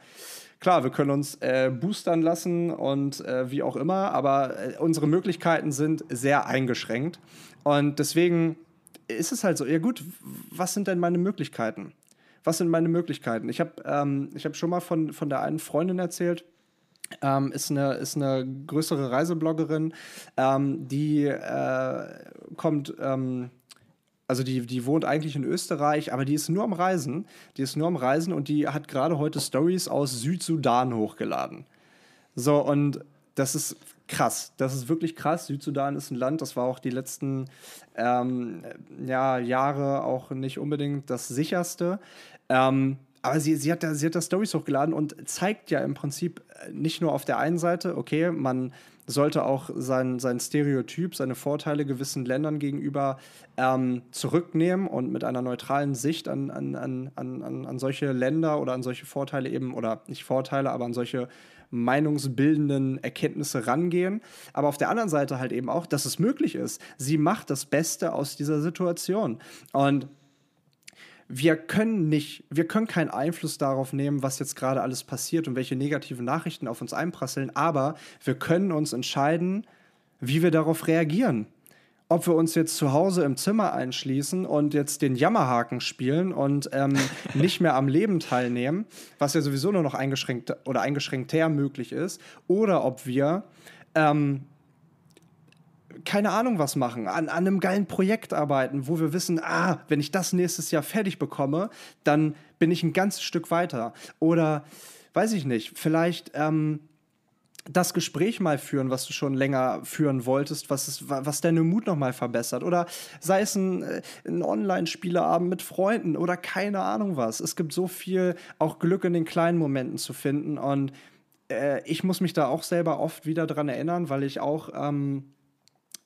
klar, wir können uns äh, boostern lassen und äh, wie auch immer, aber äh, unsere Möglichkeiten sind sehr eingeschränkt. Und deswegen ist es halt so, ja gut, was sind denn meine Möglichkeiten? Was sind meine Möglichkeiten? Ich habe ähm, hab schon mal von, von der einen Freundin erzählt, ähm, ist, eine, ist eine größere Reisebloggerin, ähm, die äh, kommt ähm, also die, die wohnt eigentlich in Österreich, aber die ist nur am Reisen. Die ist nur am Reisen und die hat gerade heute Stories aus Südsudan hochgeladen. So, und das ist krass. Das ist wirklich krass. Südsudan ist ein Land, das war auch die letzten ähm, ja, Jahre auch nicht unbedingt das sicherste. Ähm, aber sie, sie, hat da, sie da Stories hochgeladen und zeigt ja im Prinzip nicht nur auf der einen Seite, okay, man sollte auch sein, sein Stereotyp, seine Vorteile gewissen Ländern gegenüber ähm, zurücknehmen und mit einer neutralen Sicht an, an, an, an, an solche Länder oder an solche Vorteile eben, oder nicht Vorteile, aber an solche meinungsbildenden Erkenntnisse rangehen. Aber auf der anderen Seite halt eben auch, dass es möglich ist. Sie macht das Beste aus dieser Situation. Und wir können nicht, wir können keinen Einfluss darauf nehmen, was jetzt gerade alles passiert und welche negativen Nachrichten auf uns einprasseln, aber wir können uns entscheiden, wie wir darauf reagieren. Ob wir uns jetzt zu Hause im Zimmer einschließen und jetzt den Jammerhaken spielen und ähm, nicht mehr am Leben teilnehmen, was ja sowieso nur noch eingeschränkt oder eingeschränkter möglich ist, oder ob wir ähm, keine Ahnung was machen, an, an einem geilen Projekt arbeiten, wo wir wissen, ah, wenn ich das nächstes Jahr fertig bekomme, dann bin ich ein ganzes Stück weiter. Oder weiß ich nicht, vielleicht ähm, das Gespräch mal führen, was du schon länger führen wolltest, was, ist, was deine Mut noch mal verbessert. Oder sei es ein, äh, ein Online-Spieleabend mit Freunden oder keine Ahnung was. Es gibt so viel auch Glück in den kleinen Momenten zu finden. Und äh, ich muss mich da auch selber oft wieder dran erinnern, weil ich auch. Ähm,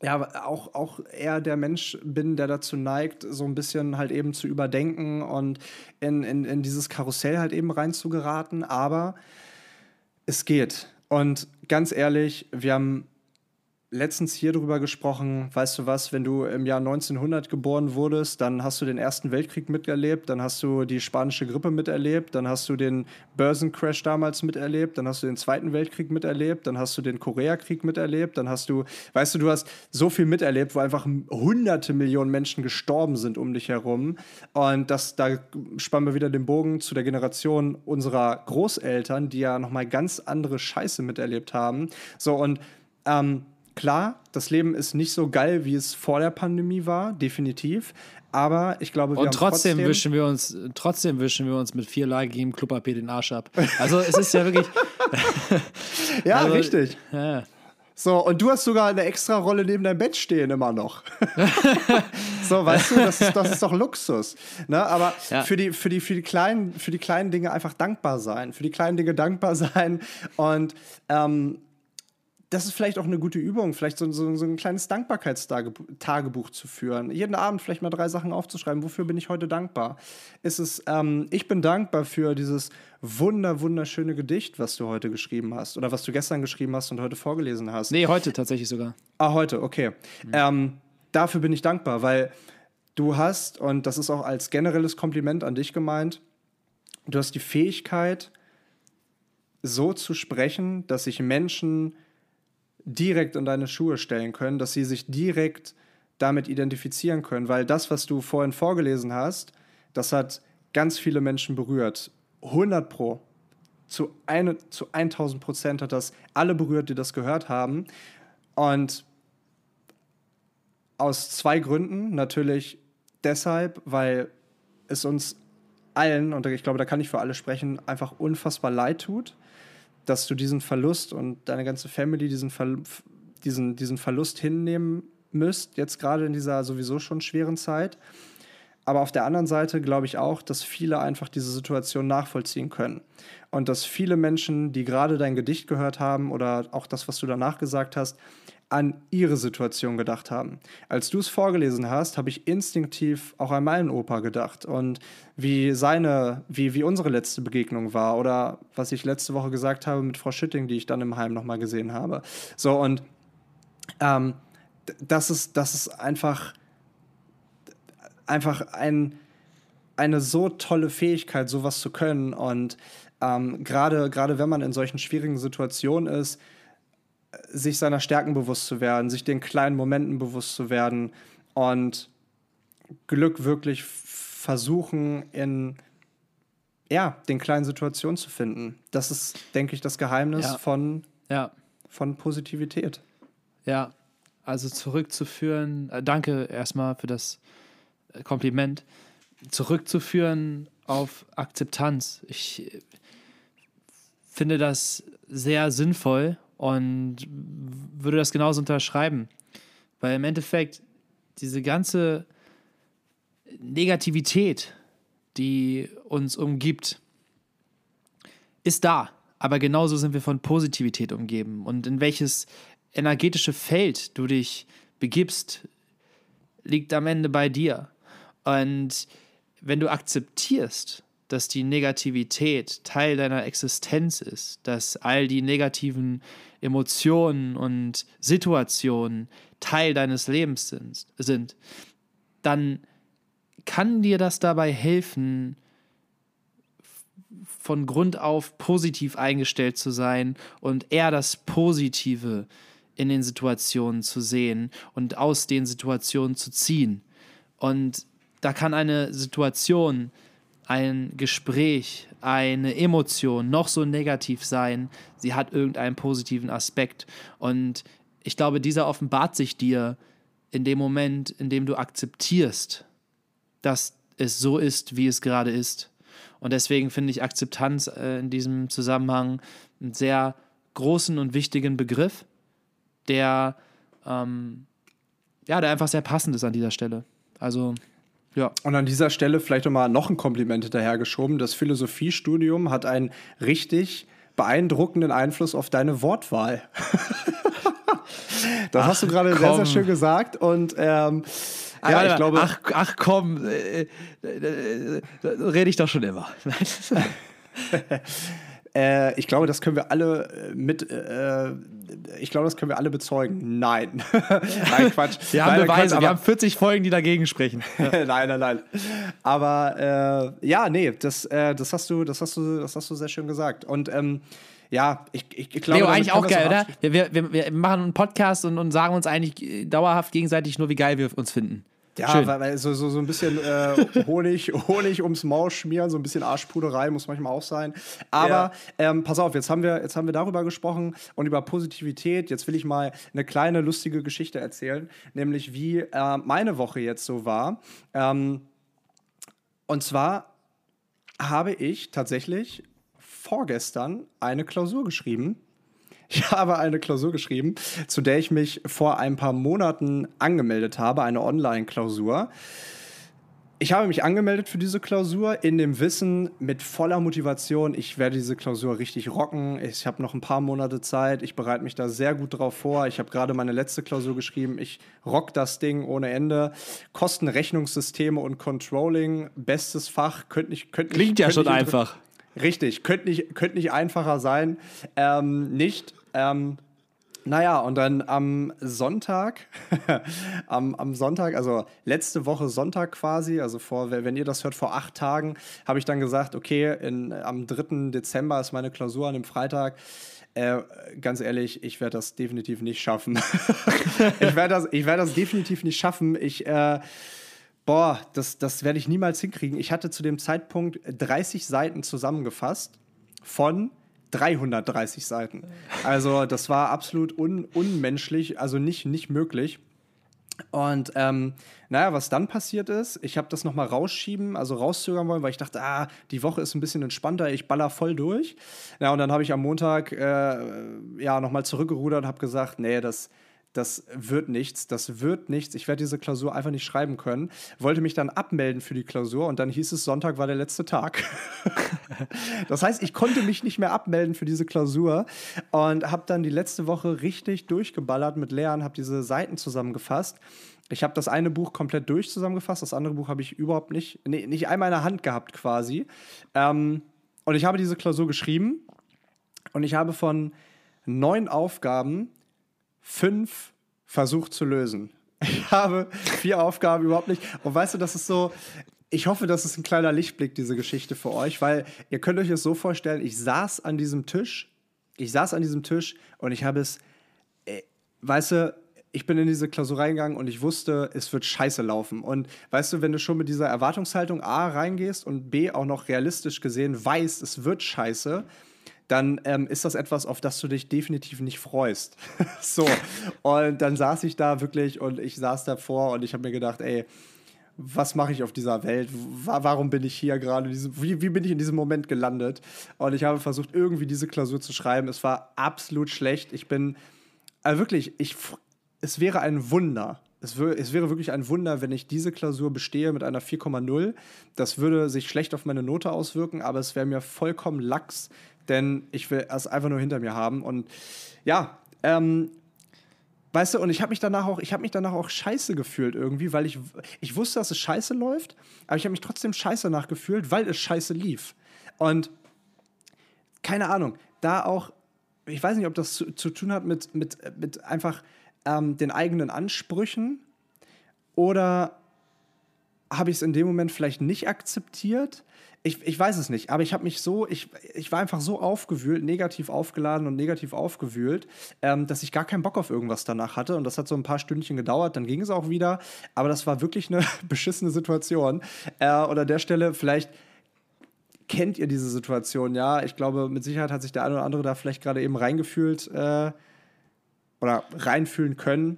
ja, auch, auch eher der Mensch bin, der dazu neigt, so ein bisschen halt eben zu überdenken und in, in, in dieses Karussell halt eben reinzugeraten. Aber es geht. Und ganz ehrlich, wir haben letztens hier drüber gesprochen, weißt du was, wenn du im Jahr 1900 geboren wurdest, dann hast du den Ersten Weltkrieg miterlebt, dann hast du die spanische Grippe miterlebt, dann hast du den Börsencrash damals miterlebt, dann hast du den Zweiten Weltkrieg miterlebt, dann hast du den Koreakrieg miterlebt, dann hast du, weißt du, du hast so viel miterlebt, wo einfach hunderte Millionen Menschen gestorben sind um dich herum und das, da spannen wir wieder den Bogen zu der Generation unserer Großeltern, die ja nochmal ganz andere Scheiße miterlebt haben. So und ähm, Klar, das Leben ist nicht so geil, wie es vor der Pandemie war, definitiv. Aber ich glaube, wir Und trotzdem, trotzdem wischen wir uns, trotzdem wischen wir uns mit vier vierlagigem Club-AP den Arsch ab. Also es ist ja wirklich. ja, also, richtig. Ja. So, und du hast sogar eine extra Rolle neben deinem Bett stehen immer noch. so, weißt du, das ist, das ist doch Luxus. Ne? Aber ja. für, die, für, die, für, die kleinen, für die kleinen Dinge einfach dankbar sein. Für die kleinen Dinge dankbar sein und ähm, das ist vielleicht auch eine gute Übung, vielleicht so, so, so ein kleines Dankbarkeitstagebuch zu führen. Jeden Abend vielleicht mal drei Sachen aufzuschreiben. Wofür bin ich heute dankbar? Ist es, ähm, ich bin dankbar für dieses wunder, wunderschöne Gedicht, was du heute geschrieben hast oder was du gestern geschrieben hast und heute vorgelesen hast. Nee, heute tatsächlich sogar. Ah, heute, okay. Mhm. Ähm, dafür bin ich dankbar, weil du hast, und das ist auch als generelles Kompliment an dich gemeint, du hast die Fähigkeit, so zu sprechen, dass sich Menschen direkt in deine Schuhe stellen können, dass sie sich direkt damit identifizieren können, weil das, was du vorhin vorgelesen hast, das hat ganz viele Menschen berührt. 100 pro. Zu, eine, zu 1000 Prozent hat das alle berührt, die das gehört haben. Und aus zwei Gründen. Natürlich deshalb, weil es uns allen, und ich glaube, da kann ich für alle sprechen, einfach unfassbar leid tut dass du diesen Verlust und deine ganze Family diesen, Ver diesen, diesen Verlust hinnehmen müsst, jetzt gerade in dieser sowieso schon schweren Zeit. Aber auf der anderen Seite glaube ich auch, dass viele einfach diese Situation nachvollziehen können. Und dass viele Menschen, die gerade dein Gedicht gehört haben oder auch das, was du danach gesagt hast, an ihre Situation gedacht haben. Als du es vorgelesen hast, habe ich instinktiv auch an meinen Opa gedacht und wie seine, wie, wie unsere letzte Begegnung war oder was ich letzte Woche gesagt habe mit Frau Schütting, die ich dann im Heim nochmal gesehen habe. So und ähm, das ist, das ist einfach, einfach ein, eine so tolle Fähigkeit, sowas zu können und ähm, gerade, gerade wenn man in solchen schwierigen Situationen ist, sich seiner Stärken bewusst zu werden, sich den kleinen Momenten bewusst zu werden und Glück wirklich versuchen, in ja, den kleinen Situationen zu finden. Das ist, denke ich, das Geheimnis ja. Von, ja. von Positivität. Ja, also zurückzuführen, äh, danke erstmal für das äh, Kompliment, zurückzuführen auf Akzeptanz. Ich äh, finde das sehr sinnvoll und würde das genauso unterschreiben. Weil im Endeffekt diese ganze Negativität, die uns umgibt, ist da. Aber genauso sind wir von Positivität umgeben. Und in welches energetische Feld du dich begibst, liegt am Ende bei dir. Und wenn du akzeptierst, dass die Negativität Teil deiner Existenz ist, dass all die negativen Emotionen und Situationen Teil deines Lebens sind, dann kann dir das dabei helfen, von Grund auf positiv eingestellt zu sein und eher das Positive in den Situationen zu sehen und aus den Situationen zu ziehen. Und da kann eine Situation ein Gespräch, eine Emotion noch so negativ sein, sie hat irgendeinen positiven Aspekt. Und ich glaube, dieser offenbart sich dir in dem Moment, in dem du akzeptierst, dass es so ist, wie es gerade ist. Und deswegen finde ich Akzeptanz äh, in diesem Zusammenhang einen sehr großen und wichtigen Begriff, der, ähm, ja, der einfach sehr passend ist an dieser Stelle. Also, ja. Und an dieser Stelle vielleicht nochmal noch ein Kompliment hinterhergeschoben. Das Philosophiestudium hat einen richtig beeindruckenden Einfluss auf deine Wortwahl. das ach, hast du gerade sehr, sehr schön gesagt. Und ähm, ja, ja ich glaube. Ach, ach komm, äh, äh, äh, rede ich doch schon immer. äh, ich glaube, das können wir alle äh, mit. Äh, ich glaube, das können wir alle bezeugen. Nein. nein, Quatsch. Wir haben Beweise. Quatsch, wir haben 40 Folgen, die dagegen sprechen. nein, nein, nein. Aber ja, nee, das, das, hast du, das, hast du, das hast du sehr schön gesagt. Und ähm, ja, ich, ich, ich glaube. Leo, eigentlich auch geil, oder? Wir, wir, wir, machen einen Podcast und, und sagen uns eigentlich dauerhaft gegenseitig nur, wie geil wir uns finden. Ja, Schön. weil, weil so, so, so ein bisschen äh, Honig, Honig ums Maul schmieren, so ein bisschen Arschpuderei muss manchmal auch sein. Aber ja. ähm, pass auf, jetzt haben, wir, jetzt haben wir darüber gesprochen und über Positivität. Jetzt will ich mal eine kleine lustige Geschichte erzählen, nämlich wie äh, meine Woche jetzt so war. Ähm, und zwar habe ich tatsächlich vorgestern eine Klausur geschrieben ich habe eine Klausur geschrieben, zu der ich mich vor ein paar Monaten angemeldet habe, eine Online-Klausur. Ich habe mich angemeldet für diese Klausur in dem Wissen mit voller Motivation, ich werde diese Klausur richtig rocken. Ich habe noch ein paar Monate Zeit. Ich bereite mich da sehr gut drauf vor. Ich habe gerade meine letzte Klausur geschrieben. Ich rock das Ding ohne Ende. Kostenrechnungssysteme und Controlling, bestes Fach. Könnt nicht, könnt Klingt ja schon einfach. Richtig, könnte nicht, könnt nicht einfacher sein. Ähm, nicht. Ähm, naja, und dann am Sonntag, am, am Sonntag, also letzte Woche Sonntag quasi, also vor, wenn ihr das hört, vor acht Tagen, habe ich dann gesagt, okay, in, am 3. Dezember ist meine Klausur an dem Freitag. Äh, ganz ehrlich, ich werde das definitiv nicht schaffen. ich werde das, werd das definitiv nicht schaffen. Ich, äh, Boah, das, das werde ich niemals hinkriegen. Ich hatte zu dem Zeitpunkt 30 Seiten zusammengefasst von 330 Seiten. Also das war absolut un unmenschlich, also nicht, nicht möglich. Und ähm, naja, was dann passiert ist, ich habe das nochmal rausschieben, also rauszögern wollen, weil ich dachte, ah, die Woche ist ein bisschen entspannter, ich baller voll durch. Ja, und dann habe ich am Montag äh, ja nochmal zurückgerudert und habe gesagt, nee, das, das wird nichts, das wird nichts. Ich werde diese Klausur einfach nicht schreiben können. Wollte mich dann abmelden für die Klausur und dann hieß es, Sonntag war der letzte Tag. das heißt, ich konnte mich nicht mehr abmelden für diese Klausur und habe dann die letzte Woche richtig durchgeballert mit Lernen, habe diese Seiten zusammengefasst. Ich habe das eine Buch komplett durch zusammengefasst, das andere Buch habe ich überhaupt nicht, nee, nicht einmal in der Hand gehabt quasi. Ähm, und ich habe diese Klausur geschrieben und ich habe von neun Aufgaben fünf versucht zu lösen. Ich habe vier Aufgaben überhaupt nicht. Und weißt du, das ist so. Ich hoffe, das ist ein kleiner Lichtblick, diese Geschichte für euch, weil ihr könnt euch es so vorstellen, ich saß an diesem Tisch, ich saß an diesem Tisch und ich habe es, äh, weißt du, ich bin in diese Klausur reingegangen und ich wusste, es wird scheiße laufen. Und weißt du, wenn du schon mit dieser Erwartungshaltung A reingehst und B auch noch realistisch gesehen weißt, es wird scheiße, dann ähm, ist das etwas, auf das du dich definitiv nicht freust. so. Und dann saß ich da wirklich und ich saß davor und ich habe mir gedacht, ey, was mache ich auf dieser Welt? Warum bin ich hier gerade? Wie, wie bin ich in diesem Moment gelandet? Und ich habe versucht, irgendwie diese Klausur zu schreiben. Es war absolut schlecht. Ich bin, also wirklich, ich, es wäre ein Wunder. Es, es wäre wirklich ein Wunder, wenn ich diese Klausur bestehe mit einer 4,0. Das würde sich schlecht auf meine Note auswirken, aber es wäre mir vollkommen lax, denn ich will es einfach nur hinter mir haben. Und ja, ähm, weißt du, und ich habe mich danach auch, ich habe mich danach auch scheiße gefühlt irgendwie, weil ich, ich wusste, dass es scheiße läuft, aber ich habe mich trotzdem scheiße nachgefühlt, weil es scheiße lief. Und keine Ahnung, da auch, ich weiß nicht, ob das zu, zu tun hat mit, mit, mit einfach ähm, den eigenen Ansprüchen oder habe ich es in dem Moment vielleicht nicht akzeptiert ich, ich weiß es nicht, aber ich habe mich so, ich, ich war einfach so aufgewühlt, negativ aufgeladen und negativ aufgewühlt, ähm, dass ich gar keinen Bock auf irgendwas danach hatte. Und das hat so ein paar Stündchen gedauert, dann ging es auch wieder. Aber das war wirklich eine beschissene Situation. Äh, und an der Stelle vielleicht kennt ihr diese Situation, ja. Ich glaube, mit Sicherheit hat sich der eine oder andere da vielleicht gerade eben reingefühlt. Äh, oder reinfühlen können.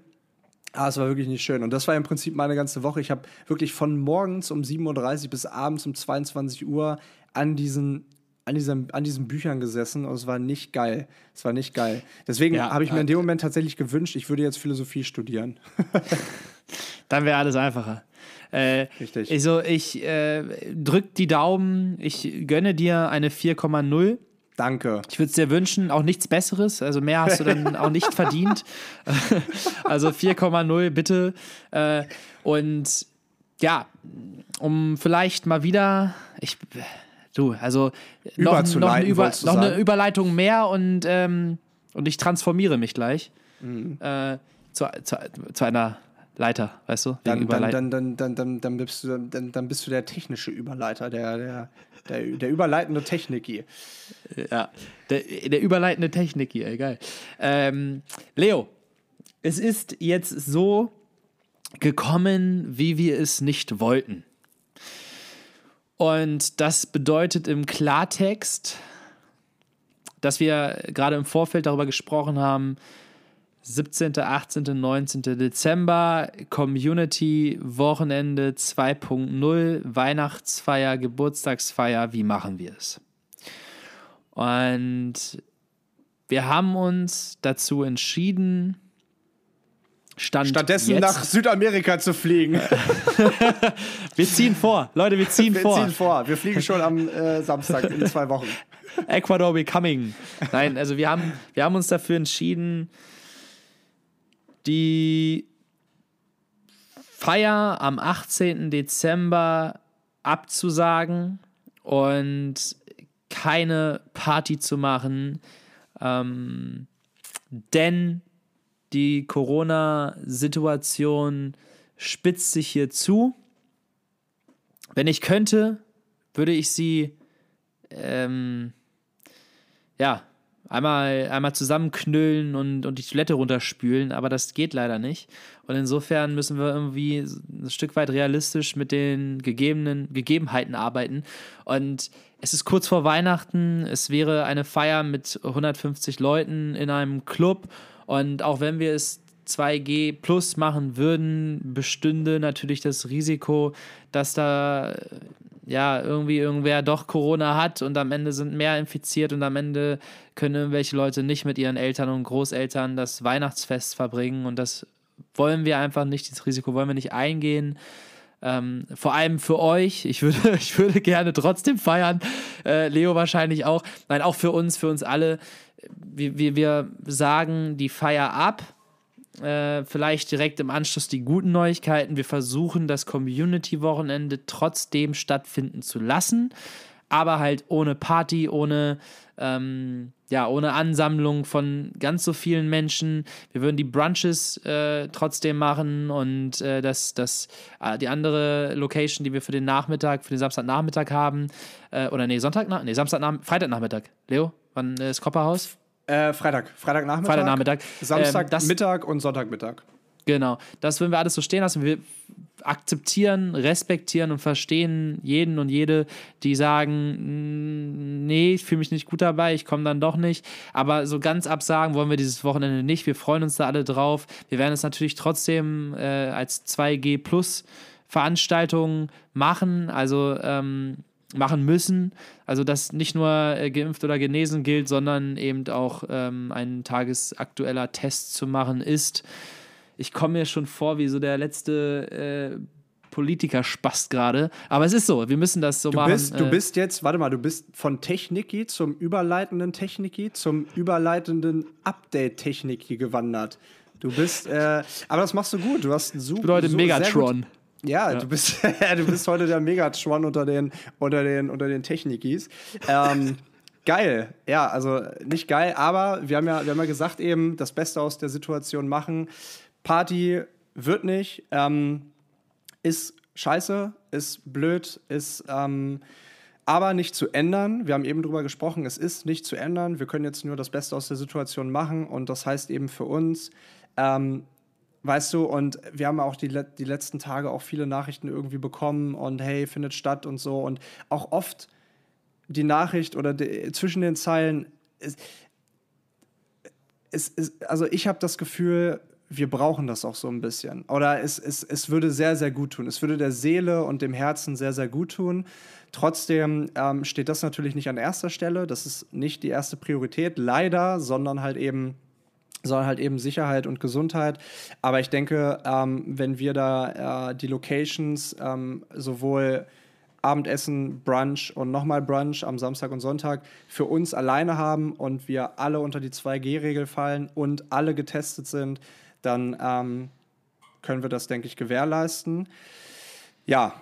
Ah, es war wirklich nicht schön. Und das war im Prinzip meine ganze Woche. Ich habe wirklich von morgens um 7.30 Uhr bis abends um 22 Uhr an diesen, an, diesem, an diesen Büchern gesessen und es war nicht geil. Es war nicht geil. Deswegen Ja, habe ich mir äh, in dem Moment tatsächlich gewünscht, ich würde jetzt Philosophie studieren. Dann wäre alles einfacher. Äh, Richtig. Also ich äh, drück die Daumen, ich gönne dir eine 4,0. Danke. Ich würde es dir wünschen, auch nichts Besseres. Also mehr hast du dann auch nicht verdient. also 4,0 bitte. Äh, und ja, um vielleicht mal wieder, ich, du, also noch, noch, eine, Über, noch eine? Überleitung mehr und, ähm, und ich transformiere mich gleich Mhm. äh, zu, zu, zu einer Leiter, weißt du? Dann, dann, dann, dann, dann, dann, dann, bist du, dann, dann bist du der technische Überleiter, der, der, der, der überleitende Techniki. Ja, der, der überleitende Technik hier, egal. Ähm, Leo, es ist jetzt so gekommen, wie wir es nicht wollten. Und das bedeutet im Klartext, dass wir gerade im Vorfeld darüber gesprochen haben, 17., 18., 19. Dezember, Community, Wochenende 2.0, Weihnachtsfeier, Geburtstagsfeier, wie machen wir es? Und wir haben uns dazu entschieden, Stand Stattdessen jetzt, nach Südamerika zu fliegen. wir ziehen vor, Leute, wir ziehen Wir vor. ziehen vor. Wir fliegen schon am äh, Samstag in zwei Wochen. Ecuador becoming. Nein, also wir haben, wir haben uns dafür entschieden, die Feier am 18. Dezember abzusagen und keine Party zu machen, ähm, denn die Corona-Situation spitzt sich hier zu. Wenn ich könnte, würde ich sie ähm, ja, einmal, einmal zusammenknüllen und, und die Toilette runterspülen, aber das geht leider nicht. Und insofern müssen wir irgendwie ein Stück weit realistisch mit den gegebenen Gegebenheiten arbeiten. Und es ist kurz vor Weihnachten, es wäre eine Feier mit 150 Leuten in einem Club. Und auch wenn wir es 2G plus machen würden, bestünde natürlich das Risiko, dass da ja, irgendwie irgendwer doch Corona hat und am Ende sind mehr infiziert und am Ende können irgendwelche Leute nicht mit ihren Eltern und Großeltern das Weihnachtsfest verbringen und das wollen wir einfach nicht, dieses Risiko wollen wir nicht eingehen. Ähm, vor allem für euch. Ich würde, ich würde gerne trotzdem feiern. Äh, Leo wahrscheinlich auch. Nein, auch für uns, für uns alle. Wir, wir, wir sagen die Feier ab. Äh, vielleicht direkt im Anschluss die guten Neuigkeiten. Wir versuchen, das Community-Wochenende trotzdem stattfinden zu lassen, aber halt ohne Party, ohne, ähm, ja, ohne Ansammlung von ganz so vielen Menschen. Wir würden die Brunches äh, trotzdem machen und äh, das, das, äh, die andere Location, die wir für den Nachmittag, für den Samstagnachmittag haben, äh, oder nee, Sonntag, nee, Samstagnachmittag, Freitagnachmittag. Leo, wann ist das Kopperhaus? Äh, Freitag. Freitagnachmittag. Freitagnachmittag. Samstag, Ähm, und Sonntagmittag. Genau, das würden wir alles so stehen lassen. Wir akzeptieren, respektieren und verstehen jeden und jede, die sagen, "Mm, nee, ich fühle mich nicht gut dabei, ich komme dann doch nicht. Aber so ganz absagen wollen wir dieses Wochenende nicht. Wir freuen uns da alle drauf. Wir werden es natürlich trotzdem äh, als 2G Plus Veranstaltung machen, also ähm, machen müssen. Also dass nicht nur äh, geimpft oder genesen gilt, sondern eben auch ähm, ein tagesaktueller Test zu machen ist ich komme mir schon vor wie so der letzte äh, Politiker-Spast gerade. Aber es ist so, wir müssen das so Du machen. bist, du äh, bist jetzt, warte mal, du bist von Techniki zum überleitenden Techniki zum überleitenden Update-Techniki gewandert. Du bist, äh, aber das machst du gut. Du hast einen super. bedeutet so, Megatron. Gut, ja, Du, bist, du bist heute der Megatron unter den, unter den, unter den Technikis. Ähm, geil. Ja, also nicht geil, aber wir haben, ja, wir haben ja gesagt, eben das Beste aus der Situation machen. Party wird nicht. Ähm, ist scheiße, ist blöd, ist ähm, aber nicht zu ändern. Wir haben eben drüber gesprochen, es ist nicht zu ändern. Wir können jetzt nur das Beste aus der Situation machen und das heißt eben für uns, ähm, weißt du, und wir haben auch die, die letzten Tage auch viele Nachrichten irgendwie bekommen und hey, findet statt und so und auch oft die Nachricht oder die, zwischen den Zeilen, ist, ist, also ich habe das Gefühl, wir brauchen das auch so ein bisschen. Oder es, es, es würde sehr, sehr gut tun. Es würde der Seele und dem Herzen sehr, sehr gut tun. Trotzdem ähm, steht das natürlich nicht an erster Stelle. Das ist nicht die erste Priorität, leider, sondern halt eben sondern halt eben Sicherheit und Gesundheit. Aber ich denke, ähm, wenn wir da äh, die Locations ähm, sowohl Abendessen, Brunch und nochmal Brunch am Samstag und Sonntag für uns alleine haben und wir alle unter die 2G-Regel fallen und alle getestet sind, dann ähm, können wir das, denke ich, gewährleisten. Ja,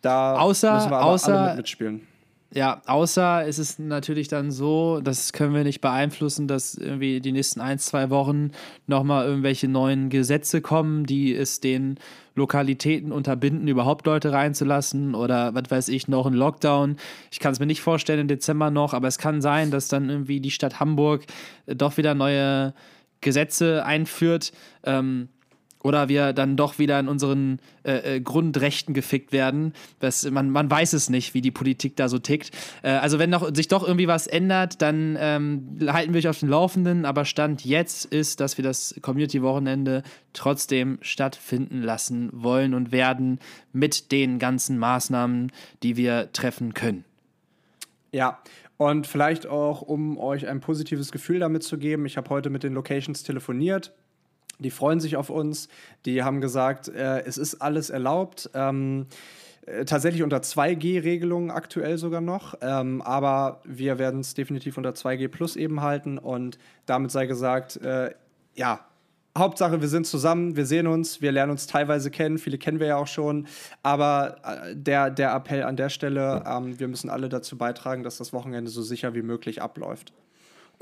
da außer, müssen wir aber außer, alle mit mitspielen. Ja, außer es ist natürlich dann so, das können wir nicht beeinflussen, dass irgendwie die nächsten ein, zwei Wochen nochmal irgendwelche neuen Gesetze kommen, die es den Lokalitäten unterbinden, überhaupt Leute reinzulassen oder was weiß ich, noch ein Lockdown. Ich kann es mir nicht vorstellen im Dezember noch, aber es kann sein, dass dann irgendwie die Stadt Hamburg doch wieder neue Gesetze einführt. Ähm, oder wir dann doch wieder in unseren äh, äh, Grundrechten gefickt werden. Das, man, man weiß es nicht, wie die Politik da so tickt. Äh, also wenn noch, sich doch irgendwie was ändert, dann ähm, halten wir euch auf den Laufenden. Aber Stand jetzt ist, dass wir das Community-Wochenende trotzdem stattfinden lassen wollen und werden mit den ganzen Maßnahmen, die wir treffen können. Ja, und vielleicht auch, um euch ein positives Gefühl damit zu geben, ich habe heute mit den Locations telefoniert die freuen sich auf uns. Die haben gesagt, äh, es ist alles erlaubt. Ähm, äh, tatsächlich unter 2G-Regelungen aktuell sogar noch. Ähm, aber wir werden es definitiv unter 2G plus eben halten. Und damit sei gesagt, äh, ja, Hauptsache, wir sind zusammen, wir sehen uns, wir lernen uns teilweise kennen, viele kennen wir ja auch schon. Aber äh, der, der Appell an der Stelle, ähm, wir müssen alle dazu beitragen, dass das Wochenende so sicher wie möglich abläuft.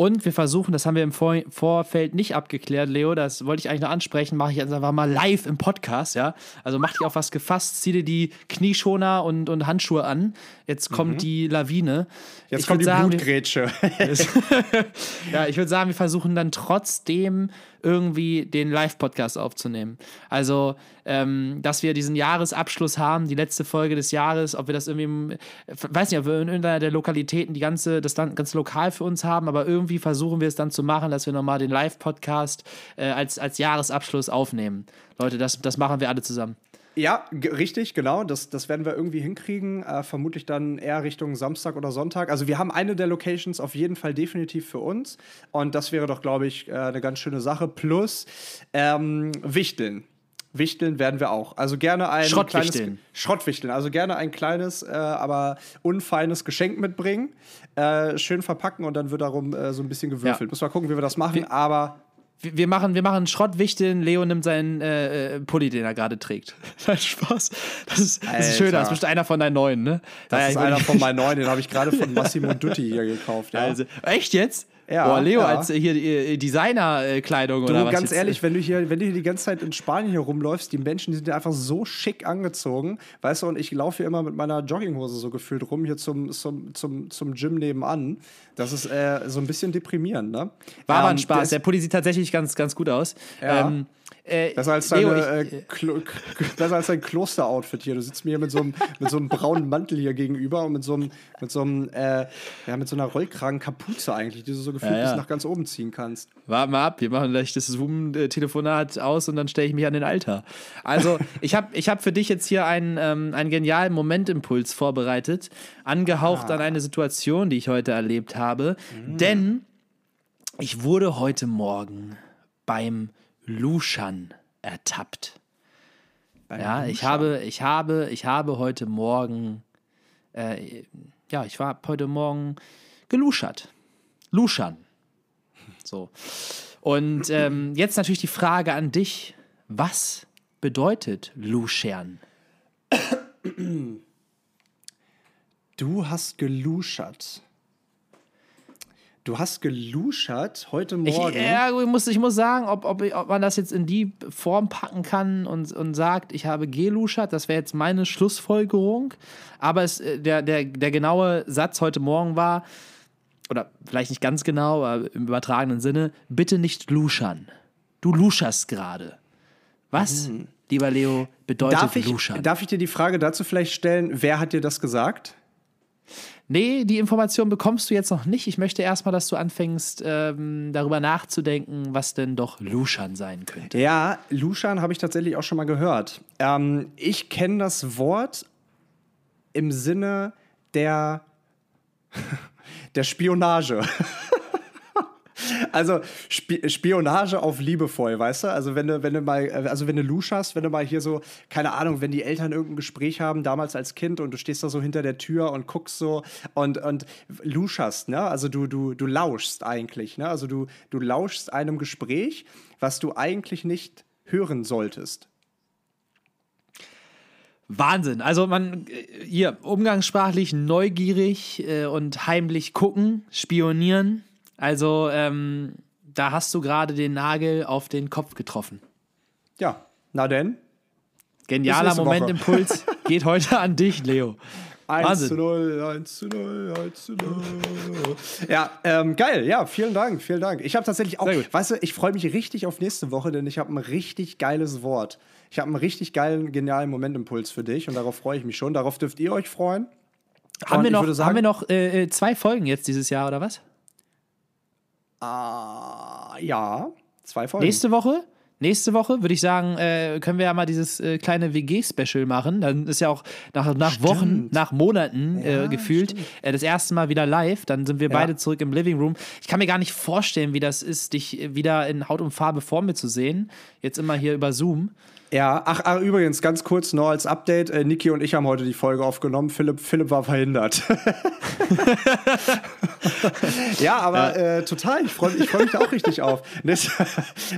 Und wir versuchen, das haben wir im Vor Vorfeld nicht abgeklärt, Leo, das wollte ich eigentlich noch ansprechen, mache ich jetzt einfach mal live im Podcast, ja. Also mach dich auf was gefasst, zieh dir die Knieschoner und, und Handschuhe an. Jetzt kommt mhm. die Lawine. Jetzt ich kommt die sagen, Blutgrätsche. ja, ich würde sagen, wir versuchen dann trotzdem irgendwie den Live-Podcast aufzunehmen. Also, ähm, dass wir diesen Jahresabschluss haben, die letzte Folge des Jahres, ob wir das irgendwie, weiß nicht, ob wir in irgendeiner der Lokalitäten die ganze, das dann ganz lokal für uns haben, aber irgendwie versuchen wir es dann zu machen, dass wir nochmal den Live-Podcast äh, als, als Jahresabschluss aufnehmen. Leute, das, das machen wir alle zusammen. Ja, richtig, genau. Das, das werden wir irgendwie hinkriegen. Äh, vermutlich dann eher Richtung Samstag oder Sonntag. Also wir haben eine der Locations auf jeden Fall definitiv für uns. Und das wäre doch, glaube ich, äh, eine ganz schöne Sache. Plus ähm, Wichteln. Wichteln werden wir auch. Also gerne ein Schrottwichteln. Schrottwichteln. Also gerne ein kleines, äh, aber unfeines Geschenk mitbringen. Äh, schön verpacken und dann wird darum äh, so ein bisschen gewürfelt. Ja. Muss mal gucken, wie wir das machen. Wie aber wir machen, wir machen Schrottwichteln. Leo nimmt seinen äh, äh Pulli, den er gerade trägt. Nein, Spaß. Das ist, das ist schön. Das ist bestimmt einer von deinen neuen, ne? Das ja, ist einer von meinen neuen. Den habe ich gerade von Massimo Dutti hier gekauft. Ja. Also, echt jetzt? Ja, Boah, Leo, ja. als hier äh, Designerkleidung oder was? Ganz ehrlich, wenn du hier, wenn du hier die ganze Zeit in Spanien hier rumläufst, die Menschen, die sind ja einfach so schick angezogen, weißt du, und ich laufe hier immer mit meiner Jogginghose so gefühlt rum, hier zum, zum, zum, zum Gym nebenan. Das ist äh, so ein bisschen deprimierend, ne? War aber ein ähm, Spaß. Der Pulli sieht tatsächlich ganz, ganz gut aus. Ja. Ähm, äh, besser als deine, Leo, ich, äh, besser als dein Kloster-Outfit hier. Du sitzt mir hier mit so einem, mit so einem braunen Mantel hier gegenüber und mit so einem, mit so einem, äh, ja, mit so einer Rollkragenkapuze eigentlich, die du so gefühlt ja, ja. bis nach ganz oben ziehen kannst. Warte mal ab, wir machen gleich das Zoom-Telefonat aus und dann stelle ich mich an den Alter. Also, ich habe ich hab für dich jetzt hier einen, ähm, einen genialen Momentimpuls vorbereitet, angehaucht ah. an eine Situation, die ich heute erlebt habe. Mhm. Denn ich wurde heute Morgen beim Luschan ertappt. Bei ja, Luschan. ich habe, ich habe, ich habe heute Morgen, äh, ja, ich war heute Morgen geluschert. Luschan. So. Und ähm, jetzt natürlich die Frage an dich: Was bedeutet Luschern? Du hast geluschert. Du hast geluschert heute Morgen. Ich, ja, ich muss, ich muss sagen, ob, ob, ob man das jetzt in die Form packen kann und, und sagt, ich habe geluschert, das wäre jetzt meine Schlussfolgerung. Aber es, äh, der, der, der genaue Satz heute Morgen war, oder vielleicht nicht ganz genau, aber im übertragenen Sinne, bitte nicht luschern. Du luscherst gerade. Was, mhm. lieber Leo, bedeutet darf ich, luschern? Darf ich dir die Frage dazu vielleicht stellen, wer hat dir das gesagt? Nee, die Information bekommst du jetzt noch nicht. Ich möchte erstmal, dass du anfängst, ähm, darüber nachzudenken, was denn doch Lushan sein könnte. Ja, Lushan habe ich tatsächlich auch schon mal gehört. Ähm, ich kenne das Wort im Sinne der, der Spionage. Also Sp Spionage auf liebevoll, weißt du? Also wenn du, wenn du mal, also wenn du luschast, wenn du mal hier so, keine Ahnung, wenn die Eltern irgendein Gespräch haben, damals als Kind und du stehst da so hinter der Tür und guckst so und, und luschast, ne? Also du, du, du lauschst eigentlich, ne? Also du, du lauschst einem Gespräch, was du eigentlich nicht hören solltest. Wahnsinn. Also man äh, hier umgangssprachlich neugierig äh, und heimlich gucken, spionieren. Also ähm, da hast du gerade den Nagel auf den Kopf getroffen. Ja, na denn. Genialer Momentimpuls geht heute an dich, Leo. 1 Wahnsinn. zu 0, 1 zu 0, 1 zu 0. Ja, ähm, geil. Ja, vielen Dank, vielen Dank. Ich habe tatsächlich auch, weißt du, ich freue mich richtig auf nächste Woche, denn ich habe ein richtig geiles Wort. Ich habe einen richtig geilen, genialen Momentimpuls für dich und darauf freue ich mich schon. Darauf dürft ihr euch freuen. Haben wir noch, sagen, haben wir noch äh, äh, zwei Folgen jetzt dieses Jahr, oder was? Uh, ja, zwei Folgen. Nächste Woche? Nächste Woche würde ich sagen, äh, können wir ja mal dieses äh, kleine WG-Special machen. Dann ist ja auch nach, nach Wochen, nach Monaten äh, ja, gefühlt äh, das erste Mal wieder live. Dann sind wir ja. beide zurück im Living Room. Ich kann mir gar nicht vorstellen, wie das ist, dich wieder in Haut und Farbe vor mir zu sehen. Jetzt immer hier über Zoom. Ja, ach, ach, übrigens, ganz kurz noch als Update: äh, Niki und ich haben heute die Folge aufgenommen. Philipp, Philipp war verhindert. ja, aber ja. Äh, total. Ich freue freu mich da auch richtig auf. Nächste,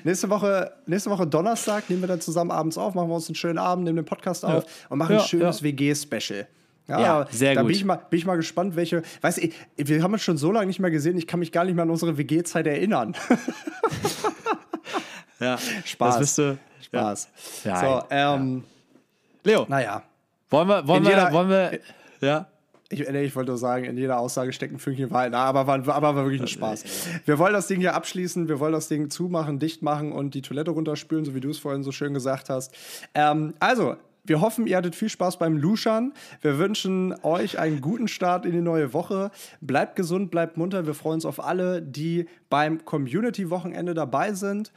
nächste, Woche, nächste Woche Donnerstag nehmen wir dann zusammen abends auf, machen wir uns einen schönen Abend, nehmen den Podcast auf ja. und machen ja, ein schönes WG-Special. Ja, ja, sehr da gut. Bin ich, mal, bin ich mal gespannt, welche. Weißt du, wir haben uns schon so lange nicht mehr gesehen, ich kann mich gar nicht mehr an unsere WG-Zeit erinnern. ja, Spaß. Das bist du, Spaß. Ja. So, ähm, Leo. Naja. Wollen wir, wollen wir, jeder, wollen wir, ja? Ich, ich, wollte nur sagen, in jeder Aussage steckt ein Fünkchen Wahrheit. aber war, aber war wirklich ein Spaß. Wir wollen das Ding hier abschließen, wir wollen das Ding zumachen, dicht machen und die Toilette runterspülen, so wie du es vorhin so schön gesagt hast. Ähm, also, wir hoffen, ihr hattet viel Spaß beim Luschern. Wir wünschen euch einen guten Start in die neue Woche. Bleibt gesund, bleibt munter. Wir freuen uns auf alle, die beim Community-Wochenende dabei sind.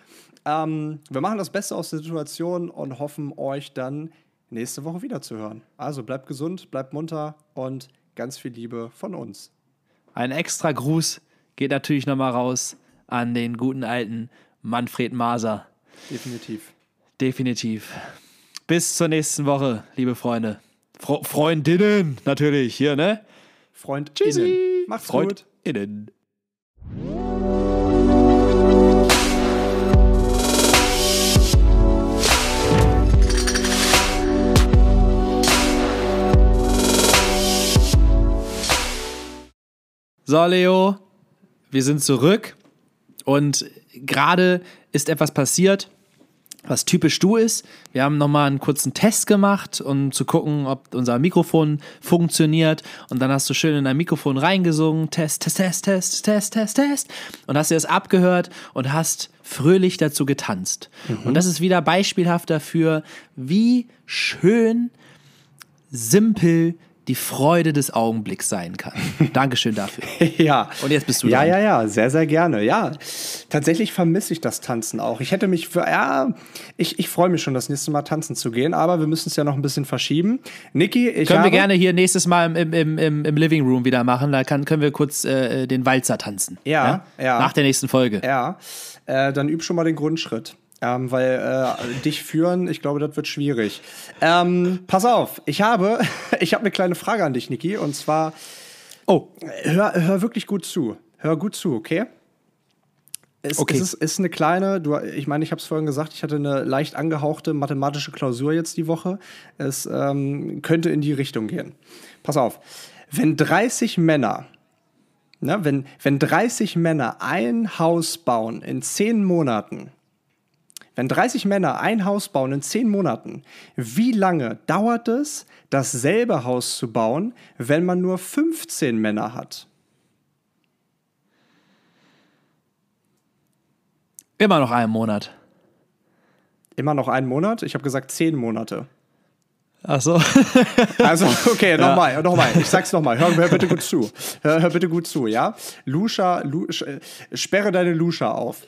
Ähm, wir machen das Beste aus der Situation und hoffen, euch dann nächste Woche wieder zu hören. Also bleibt gesund, bleibt munter und ganz viel Liebe von uns. Ein extra Gruß geht natürlich nochmal raus an den guten alten Manfred Maser. Definitiv. Definitiv. Bis zur nächsten Woche, liebe Freunde. Fre Freundinnen, natürlich, hier, ne? Freundinnen. Macht's Freund gut. Innen. So, Leo, wir sind zurück und gerade ist etwas passiert, was typisch du ist. Wir haben nochmal einen kurzen Test gemacht, um zu gucken, ob unser Mikrofon funktioniert. Und dann hast du schön in dein Mikrofon reingesungen. Test, Test, Test, Test, Test, Test, Test. Und hast dir das abgehört und hast fröhlich dazu getanzt. Mhm. Und das ist wieder beispielhaft dafür, wie schön, simpel die Freude des Augenblicks sein kann. Dankeschön dafür. ja. Und jetzt bist du Ja, dran. ja, ja, sehr, sehr gerne. Ja, tatsächlich vermisse ich das Tanzen auch. Ich hätte mich für, ja, ich, ich freue mich schon, das nächste Mal tanzen zu gehen, aber wir müssen es ja noch ein bisschen verschieben. Niki, ich Können habe, wir gerne hier nächstes Mal im, im, im, im Living Room wieder machen. Da kann, können wir kurz äh, den Walzer tanzen. Ja, ja, ja. Nach der nächsten Folge. Ja. Äh, dann üb schon mal den Grundschritt. Ähm, weil äh, dich führen, ich glaube, das wird schwierig. Ähm, pass auf, ich habe, ich habe eine kleine Frage an dich, Niki, und zwar, oh, hör, hör wirklich gut zu. Hör gut zu, okay? Es, okay. es ist, ist, eine kleine, du, ich meine, ich habe es vorhin gesagt, ich hatte eine leicht angehauchte mathematische Klausur jetzt die Woche. Es ähm, könnte in die Richtung gehen. Pass auf, wenn 30 Männer, ne, wenn, wenn 30 Männer ein Haus bauen in 10 Monaten, wenn 30 Männer ein Haus bauen in 10 Monaten, wie lange dauert es, dasselbe Haus zu bauen, wenn man nur 15 Männer hat? Immer noch einen Monat. Immer noch einen Monat? Ich habe gesagt 10 Monate. Ach so. Also, okay, nochmal, ja. nochmal. Ich sag's nochmal. Hör, hör bitte gut zu. Hör, hör bitte gut zu, ja? Lusha, Lusha, sperre deine Lusha auf.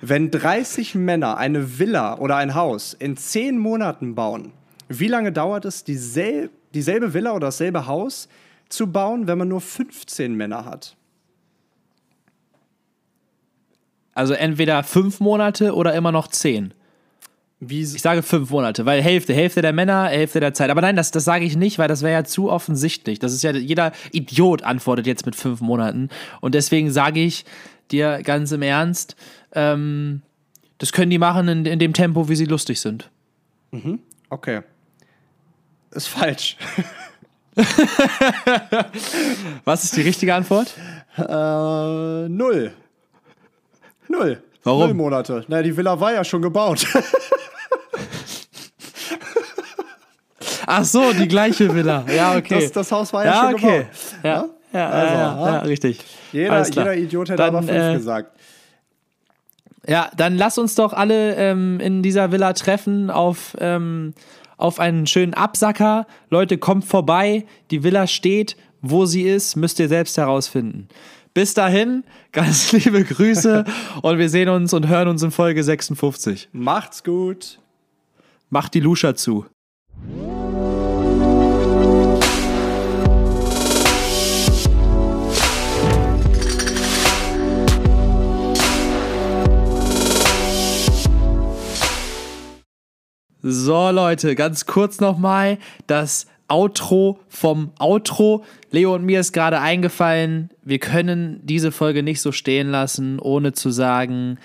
Wenn 30 Männer eine Villa oder ein Haus in 10 Monaten bauen, wie lange dauert es, dieselbe, dieselbe Villa oder dasselbe Haus zu bauen, wenn man nur 15 Männer hat? Also entweder fünf Monate oder immer noch zehn. Wie ich sage fünf Monate, weil Hälfte, Hälfte der Männer, Hälfte der Zeit. Aber nein, das, das sage ich nicht, weil das wäre ja zu offensichtlich. Das ist ja, jeder Idiot antwortet jetzt mit fünf Monaten. Und deswegen sage ich dir ganz im Ernst, ähm, das können die machen in, in dem Tempo, wie sie lustig sind. Mhm. Okay. Ist falsch. Was ist die richtige Antwort? Äh, null. Null. Warum? Null Monate. Na, die Villa war ja schon gebaut. Ach so, die gleiche Villa. Ja, okay. Das, das Haus war ja, ja schon okay. gebaut. Ja, ja, also, ja, ja richtig. Jeder, jeder Idiot hätte Dann, aber fünf äh, gesagt. Ja, dann lass uns doch alle ähm, in dieser Villa treffen auf, ähm, auf einen schönen Absacker. Leute, kommt vorbei. Die Villa steht, wo sie ist, müsst ihr selbst herausfinden. Bis dahin, ganz liebe Grüße und wir sehen uns und hören uns in Folge 56. Macht's gut. Macht die Luscha zu. So Leute, ganz kurz nochmal das Outro vom Outro. Leo und mir ist gerade eingefallen, wir können diese Folge nicht so stehen lassen, ohne zu sagen,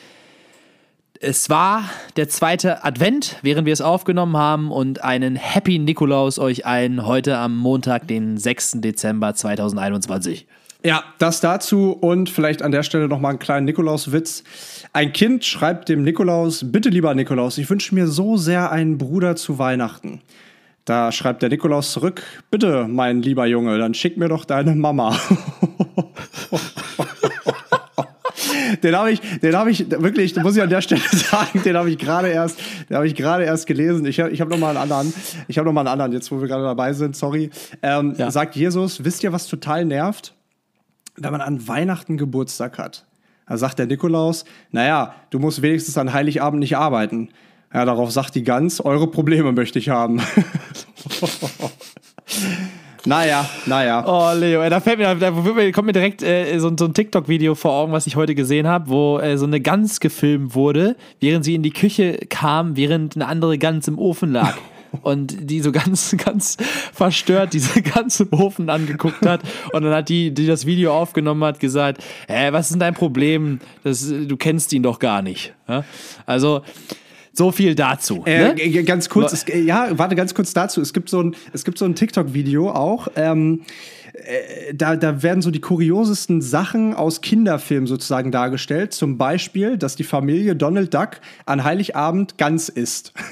es war der zweite Advent, während wir es aufgenommen haben und einen Happy Nikolaus euch allen heute am Montag, den 6. Dezember 2021. Ja, das dazu und vielleicht an der Stelle nochmal einen kleinen Nikolauswitz. Ein Kind schreibt dem Nikolaus, bitte lieber Nikolaus, ich wünsche mir so sehr einen Bruder zu Weihnachten. Da schreibt der Nikolaus zurück, bitte, mein lieber Junge, dann schick mir doch deine Mama. den habe ich, den habe ich wirklich, muss ich an der Stelle sagen, den habe ich gerade erst, den habe ich gerade erst gelesen. Ich, ich habe noch mal einen anderen, ich habe noch mal einen anderen, jetzt wo wir gerade dabei sind, sorry. Ähm, ja. Sagt Jesus, wisst ihr, was total nervt? wenn man an Weihnachten Geburtstag hat. Da sagt der Nikolaus, naja, du musst wenigstens an Heiligabend nicht arbeiten. Ja, darauf sagt die Gans, eure Probleme möchte ich haben. naja, naja. Oh, Leo, da fällt mir, da kommt mir direkt äh, so, so, ein TikTok-Video vor Augen, was ich heute gesehen habe, wo äh, so eine Gans gefilmt wurde, während sie in die Küche kam, während eine andere Gans im Ofen lag. und die so ganz, ganz verstört diese ganze Ofen angeguckt hat. Und dann hat die, die das Video aufgenommen hat, gesagt, hä, was ist denn dein Problem? Das, du kennst ihn doch gar nicht. Ja? Also, so viel dazu. Äh, ne? Ganz kurz, es, ja, warte ganz kurz dazu. Es gibt so ein, es gibt so ein TikTok-Video auch. Ähm, äh, da, da werden so die kuriosesten Sachen aus Kinderfilmen sozusagen dargestellt. Zum Beispiel, dass die Familie Donald Duck an Heiligabend ganz isst.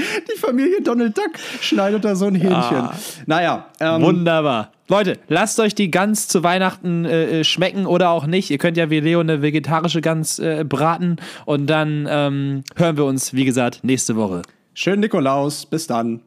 Die Familie Donald Duck schneidet da so ein Hähnchen. Ah, naja. Ähm, wunderbar. Leute, lasst euch die Gans zu Weihnachten äh, äh, schmecken oder auch nicht. Ihr könnt ja wie Leo eine vegetarische Gans äh, braten und dann ähm, hören wir uns, wie gesagt, nächste Woche. Schönen Nikolaus. Bis dann.